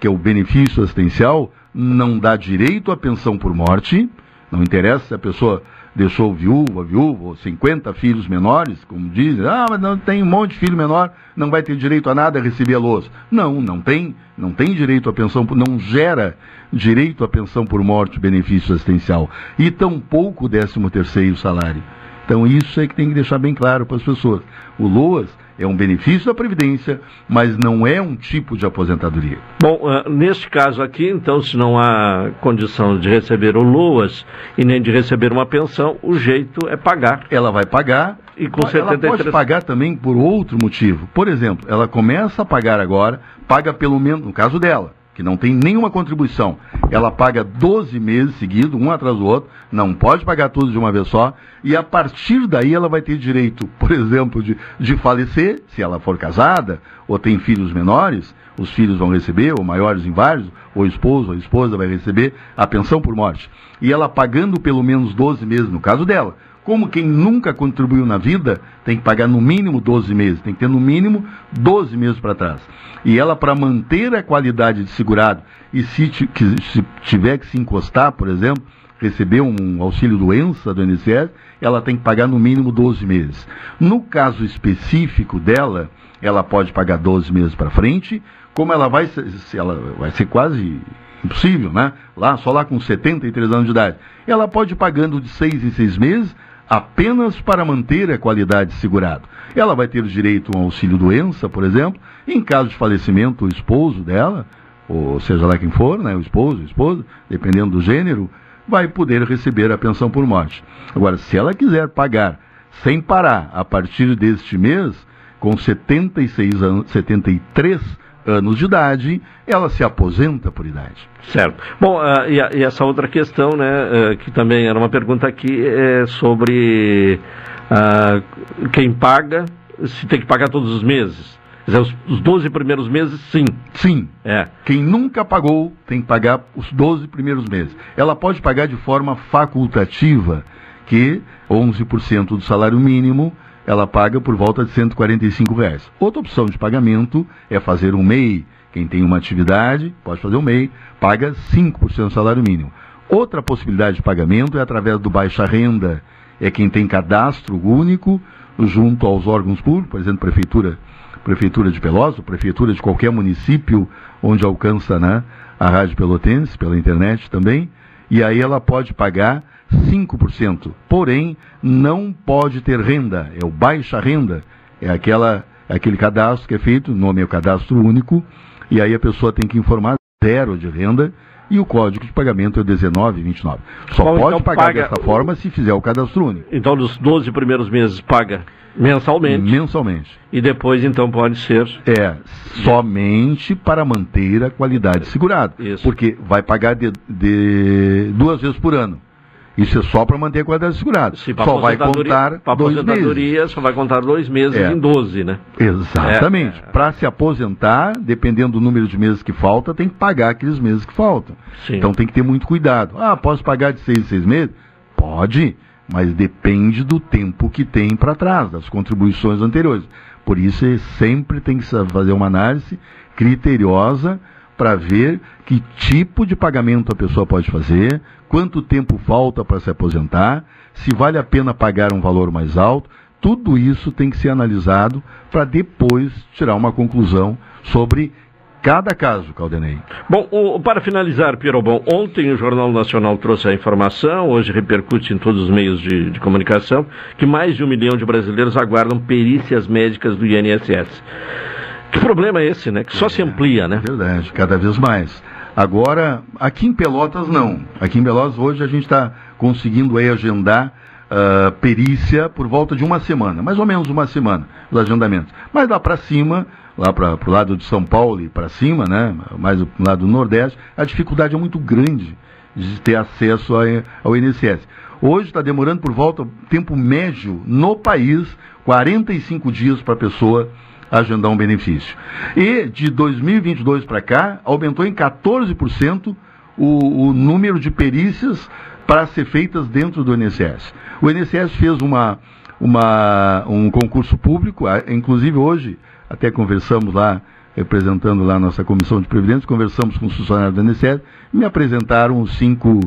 que é o benefício assistencial, não dá direito à pensão por morte, não interessa se a pessoa deixou viúva, viúva, ou 50 filhos menores, como dizem, ah, mas não tem um monte de filho menor, não vai ter direito a nada receber a lousa. Não, não tem, não tem direito à pensão, não gera direito à pensão por morte, benefício assistencial, e tampouco o 13 terceiro salário. Então isso é que tem que deixar bem claro para as pessoas. O LOAS é um benefício da Previdência, mas não é um tipo de aposentadoria. Bom, uh, neste caso aqui, então, se não há condição de receber o LOAS e nem de receber uma pensão, o jeito é pagar. Ela vai pagar. E com ela 73... pode pagar também por outro motivo. Por exemplo, ela começa a pagar agora, paga pelo menos, no caso dela, que não tem nenhuma contribuição, ela paga 12 meses seguidos, um atrás do outro, não pode pagar tudo de uma vez só, e a partir daí ela vai ter direito, por exemplo, de, de falecer, se ela for casada, ou tem filhos menores, os filhos vão receber, ou maiores inválidos, ou o esposo ou a esposa vai receber a pensão por morte. E ela pagando pelo menos 12 meses, no caso dela. Como quem nunca contribuiu na vida, tem que pagar no mínimo 12 meses, tem que ter no mínimo 12 meses para trás. E ela, para manter a qualidade de segurado, e se, se tiver que se encostar, por exemplo, receber um auxílio doença do INSS, ela tem que pagar no mínimo 12 meses. No caso específico dela, ela pode pagar 12 meses para frente, como ela vai ser, ela vai ser quase impossível, né? Lá, só lá com 73 anos de idade. Ela pode ir pagando de 6 em 6 meses, apenas para manter a qualidade segurado. Ela vai ter direito a um auxílio doença, por exemplo, em caso de falecimento o esposo dela, ou seja lá quem for, né, o esposo, a esposa, dependendo do gênero, vai poder receber a pensão por morte. Agora, se ela quiser pagar sem parar a partir deste mês, com 76 anos, 73 anos de idade, ela se aposenta por idade. Certo. Bom, uh, e, a, e, essa outra questão, né, uh, que também era uma pergunta aqui, é sobre uh, quem paga, se tem que pagar todos os meses. Quer dizer, os, os 12 primeiros meses, sim. Sim. É. Quem nunca pagou tem que pagar os 12 primeiros meses. Ela pode pagar de forma facultativa, que 11% do salário mínimo ela paga por volta de 145 reais. Outra opção de pagamento é fazer um MEI. Quem tem uma atividade pode fazer um MEI, paga 5% do salário mínimo. Outra possibilidade de pagamento é através do baixa renda. É quem tem cadastro único junto aos órgãos públicos, por exemplo, prefeitura, prefeitura de Pelotas, prefeitura de qualquer município onde alcança né, a rádio pelotense, pela internet também, e aí ela pode pagar 5%. Porém, não pode ter renda, é o baixa renda, é aquela, é aquele cadastro que é feito, o nome é o cadastro único, e aí a pessoa tem que informar zero de renda e o código de pagamento é 1929. Só pode então pagar paga... dessa forma se fizer o cadastro único. Então, nos 12 primeiros meses paga mensalmente. Mensalmente. E depois, então, pode ser. É, somente para manter a qualidade segurada. Isso. Porque vai pagar de, de duas vezes por ano. Isso é só para manter a qualidade segurada. Sim, só vai contar dois meses. só vai contar dois meses é. em 12, né? Exatamente. É. Para se aposentar, dependendo do número de meses que falta, tem que pagar aqueles meses que faltam. Sim. Então tem que ter muito cuidado. Ah, posso pagar de seis em seis meses? Pode, mas depende do tempo que tem para trás, das contribuições anteriores. Por isso, sempre tem que fazer uma análise criteriosa para ver que tipo de pagamento a pessoa pode fazer, quanto tempo falta para se aposentar, se vale a pena pagar um valor mais alto. Tudo isso tem que ser analisado para depois tirar uma conclusão sobre cada caso, Caldenei. Bom, o, para finalizar, Pierobon, ontem o Jornal Nacional trouxe a informação, hoje repercute em todos os meios de, de comunicação, que mais de um milhão de brasileiros aguardam perícias médicas do INSS. Que problema é esse, né? Que só é, se amplia, né? Verdade, cada vez mais. Agora, aqui em Pelotas não. Aqui em Pelotas hoje a gente está conseguindo aí agendar uh, perícia por volta de uma semana, mais ou menos uma semana, os agendamentos. Mas lá para cima, lá para o lado de São Paulo e para cima, né, mais do lado do Nordeste, a dificuldade é muito grande de ter acesso ao INSS. Hoje está demorando por volta, tempo médio no país, 45 dias para a pessoa agendar um benefício. E de 2022 para cá, aumentou em 14% o, o número de perícias para ser feitas dentro do INSS. O INSS fez uma, uma, um concurso público, inclusive hoje, até conversamos lá, representando lá nossa comissão de previdência, conversamos com os funcionários do INSS, me apresentaram os cinco,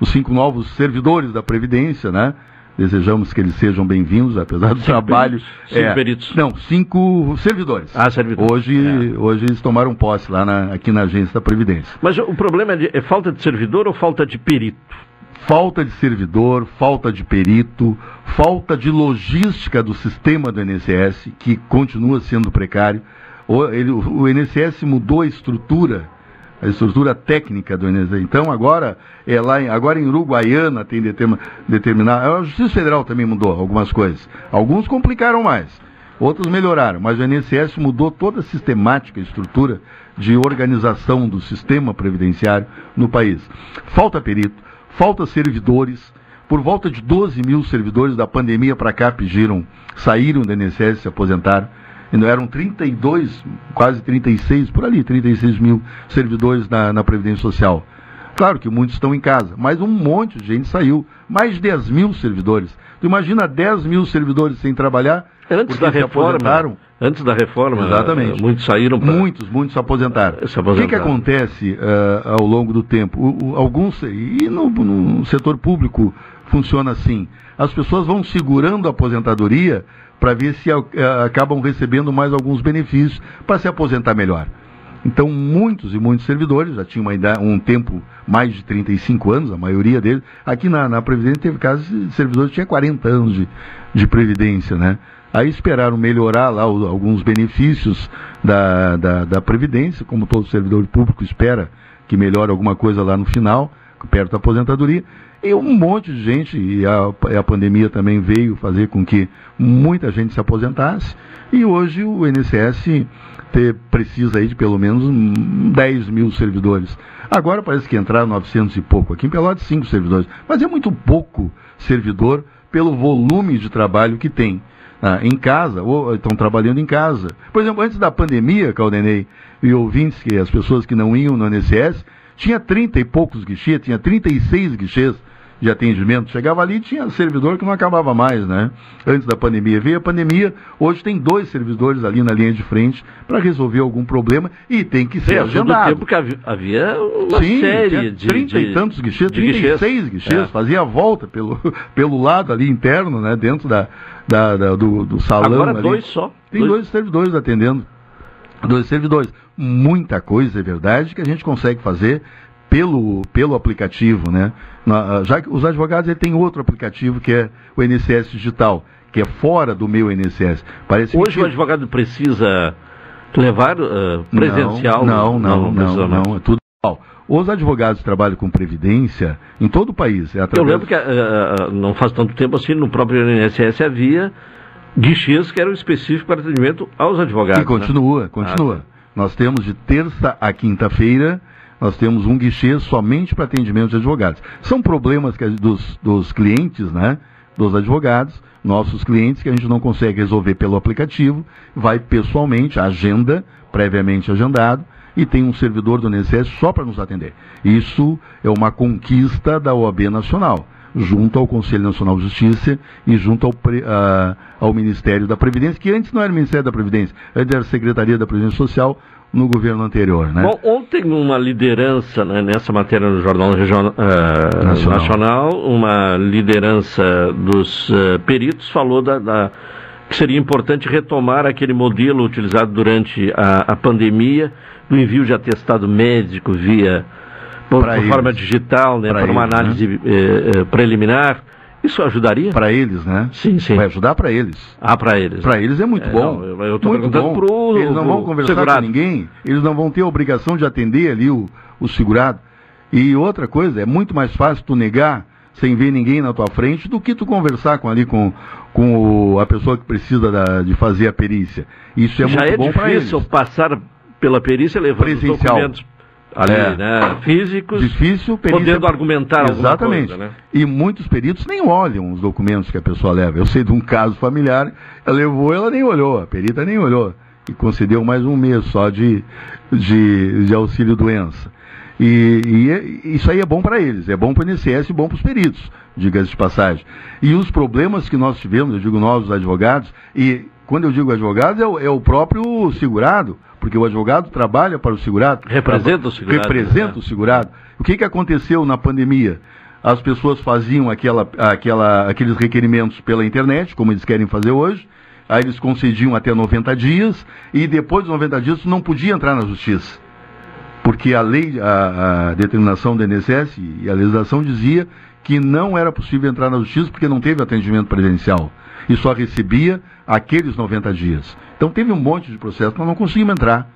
os cinco novos servidores da Previdência, né? Desejamos que eles sejam bem-vindos, apesar do cinco trabalho. Cinco é, peritos. Não, cinco servidores. Ah, servidores. Hoje, é. hoje eles tomaram posse lá na, aqui na agência da Previdência. Mas o problema é, de, é falta de servidor ou falta de perito? falta de servidor, falta de perito, falta de logística do sistema do INSS, que continua sendo precário. O, ele, o INSS mudou a estrutura, a estrutura técnica do INSS. Então agora é lá, em, agora em Uruguaiana tem determinado. A Justiça Federal também mudou algumas coisas. Alguns complicaram mais, outros melhoraram, mas o INSS mudou toda a sistemática, estrutura de organização do sistema previdenciário no país. Falta perito, falta servidores. Por volta de 12 mil servidores da pandemia para cá pediram, saíram do INSS, se aposentaram. Ainda eram 32, quase 36, por ali, 36 mil servidores na, na Previdência Social. Claro que muitos estão em casa, mas um monte de gente saiu. Mais de 10 mil servidores. Tu imagina 10 mil servidores sem trabalhar? Antes da reforma. Antes da reforma, Exatamente. muitos saíram pra... Muitos, muitos se aposentaram. Se aposentaram. O que, que acontece uh, ao longo do tempo? O, o, alguns, e no, no setor público funciona assim. As pessoas vão segurando a aposentadoria para ver se uh, acabam recebendo mais alguns benefícios para se aposentar melhor. Então, muitos e muitos servidores, já tinham idade, um tempo mais de 35 anos, a maioria deles. Aqui na, na Previdência teve casos de servidores que tinham 40 anos de, de Previdência, né? Aí esperaram melhorar lá o, alguns benefícios da, da, da, Previdência, como todo servidor público espera que melhore alguma coisa lá no final, perto da aposentadoria. E um monte de gente, e a, a pandemia também veio fazer com que muita gente se aposentasse. E hoje o INSS ter, precisa aí de pelo menos 10 mil servidores. Agora parece que entraram 900 e pouco. Aqui em Pelotas, 5 servidores. Mas é muito pouco servidor pelo volume de trabalho que tem ah, em casa, ou estão trabalhando em casa. Por exemplo, antes da pandemia, Caldenei, e ouvintes, que as pessoas que não iam no INSS, tinha 30 e poucos guichês, tinha 36 guichês de atendimento. Chegava ali e tinha servidor que não acabava mais, né? Antes da pandemia. Veio a pandemia, hoje tem dois servidores ali na linha de frente para resolver algum problema e tem que ser é, agendado. tempo que havia uma Sim, série de... 30 de, e tantos guichês, 36 guichês, guichês é. fazia a volta pelo, <laughs> pelo lado ali interno, né? Dentro da, da, da do, do, salão. Agora ali. dois só. Tem dois. dois servidores atendendo. Dois servidores. Muita coisa, é verdade, que a gente consegue fazer pelo, pelo aplicativo, né? Na, já que os advogados ele tem outro aplicativo que é o INSS Digital, que é fora do meu INSS. Parece Hoje que... o advogado precisa levar uh, presencial? Não, não, não, não, não, não é tudo igual. Os advogados que trabalham com previdência em todo o país. É através... Eu lembro que uh, não faz tanto tempo assim, no próprio INSS havia guichês que eram específicos para atendimento aos advogados. E continua, né? continua. Ah, Nós temos de terça a quinta-feira nós temos um guichê somente para atendimento de advogados. São problemas que, dos, dos clientes, né? Dos advogados, nossos clientes, que a gente não consegue resolver pelo aplicativo, vai pessoalmente, agenda, previamente agendado, e tem um servidor do INSS só para nos atender. Isso é uma conquista da OAB Nacional, junto ao Conselho Nacional de Justiça e junto ao, uh, ao Ministério da Previdência, que antes não era Ministério da Previdência, antes era a Secretaria da Previdência Social, no governo anterior, né? Bom, ontem uma liderança né, nessa matéria no Jornal Regional, uh, Nacional. Nacional. uma liderança dos uh, peritos falou da, da, que seria importante retomar aquele modelo utilizado durante a, a pandemia do envio de atestado médico via por, por forma digital, né, para uma né? análise né? eh, preliminar isso ajudaria? Para eles, né? Sim, sim. Vai ajudar para eles. Ah, para eles. Para eles é muito é, bom. Não, eu estou perguntando para o Eles não vão conversar segurado. com ninguém, eles não vão ter a obrigação de atender ali o, o segurado. E outra coisa, é muito mais fácil tu negar sem ver ninguém na tua frente, do que tu conversar com ali com, com o, a pessoa que precisa da, de fazer a perícia. Isso é Já muito é bom para eles. difícil passar pela perícia levando os Presencial. documentos ali, É. né, físicos, Difícil, perícia- podendo argumentar Exatamente. alguma coisa, né? E muitos peritos nem olham os documentos que a pessoa leva. Eu sei de um caso familiar, ela levou, ela nem olhou, a perita nem olhou. E concedeu mais um mês só de, de, de auxílio doença. E, e é- isso aí é bom para eles, é bom para o INSS e bom para os peritos, diga-se de passagem. E os problemas que nós tivemos, eu digo nós, os advogados, e quando eu digo advogados, é o, é o próprio segurado, porque o advogado trabalha para o segurado. Representa o segurado, Representa né? o segurado. O que, que aconteceu na pandemia? As pessoas faziam aquela, aquela, aqueles requerimentos pela internet, como eles querem fazer hoje, aí eles concediam até 90 dias, e depois dos 90 dias não podia entrar na justiça porque a lei, a, a determinação do INSS e a legislação dizia que não era possível entrar na justiça porque não teve atendimento presencial e só recebia aqueles 90 dias. Então teve um monte de processo, nós não conseguimos entrar.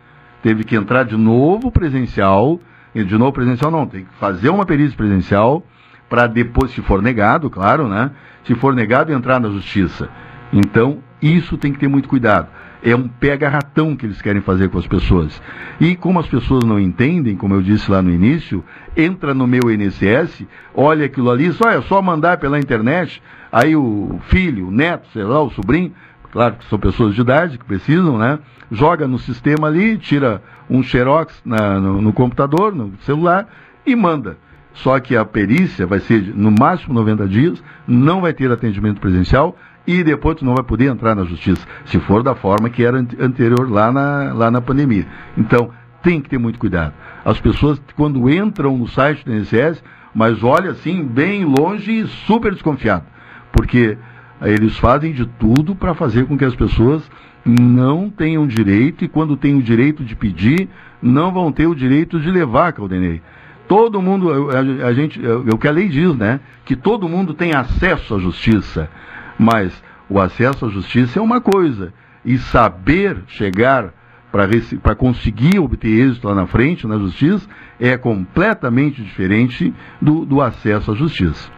Teve que entrar de novo presencial, e de novo presencial não, tem que fazer uma perícia presencial para depois, se for negado, claro, né? Se for negado, entrar na justiça. Então, isso tem que ter muito cuidado. É um pega-ratão que eles querem fazer com as pessoas. E como as pessoas não entendem, como eu disse lá no início, entra no meu INSS, olha aquilo ali, só é só mandar pela internet, aí o filho, o neto, sei lá, o sobrinho, claro que são pessoas de idade que precisam, né? Joga no sistema ali, tira um xerox na- no, no computador, no celular e manda. Só que a perícia vai ser no máximo 90 dias, não vai ter atendimento presencial e depois tu não vai poder entrar na justiça, se for da forma que era ante- anterior lá na, lá na pandemia. Então, tem que ter muito cuidado. As pessoas, quando entram no site do INSS, mas olha assim, bem longe e super desconfiado, porque eh, eles fazem de tudo para fazer com que as pessoas não tenham direito e quando têm o direito de pedir, não vão ter o direito de levar, Caldenei. Todo mundo, a, a gente, o que a lei diz, né? Que todo mundo tem acesso à justiça. Mas o acesso à justiça é uma coisa. E saber chegar para conseguir obter êxito lá na frente, na justiça, é completamente diferente do, do acesso à justiça.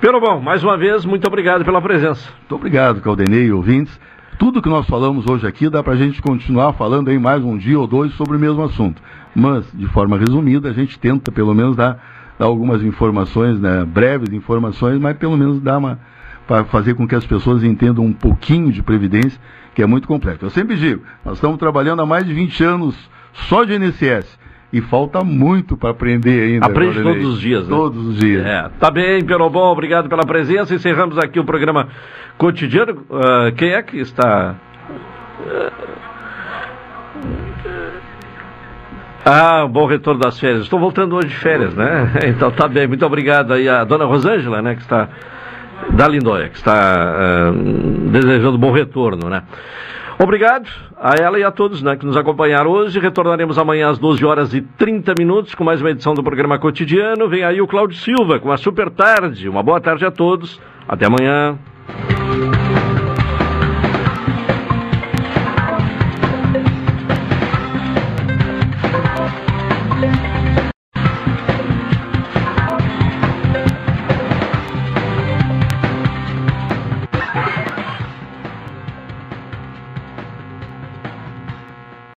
Pelo bom, mais uma vez, muito obrigado pela presença. Muito obrigado, Caldenei e ouvintes. Tudo que nós falamos hoje aqui dá para a gente continuar falando aí mais um dia ou dois sobre o mesmo assunto. Mas, de forma resumida, a gente tenta pelo menos dar, dar algumas informações, né, breves informações, mas pelo menos dar uma. Para fazer com que as pessoas entendam um pouquinho de previdência, que é muito complexo. Eu sempre digo, nós estamos trabalhando há mais de 20 anos só de INSS. E falta muito para aprender ainda. Aprende todos os dias, né? Todos os dias. É, tá bem, pelo bom, obrigado pela presença. Encerramos aqui o programa cotidiano. Ah, quem é que está. Ah, bom retorno das férias. Estou voltando hoje de férias, né? <laughs> Então tá bem, muito obrigado aí a dona Rosângela, né, que está da Lindóia, que está ah, desejando bom retorno, né? Obrigado a ela e a todos né, que nos acompanharam hoje. Retornaremos amanhã às 12 horas e 30 minutos com mais uma edição do programa cotidiano. Vem aí o Cláudio Silva com a super tarde. Uma boa tarde a todos. Até amanhã.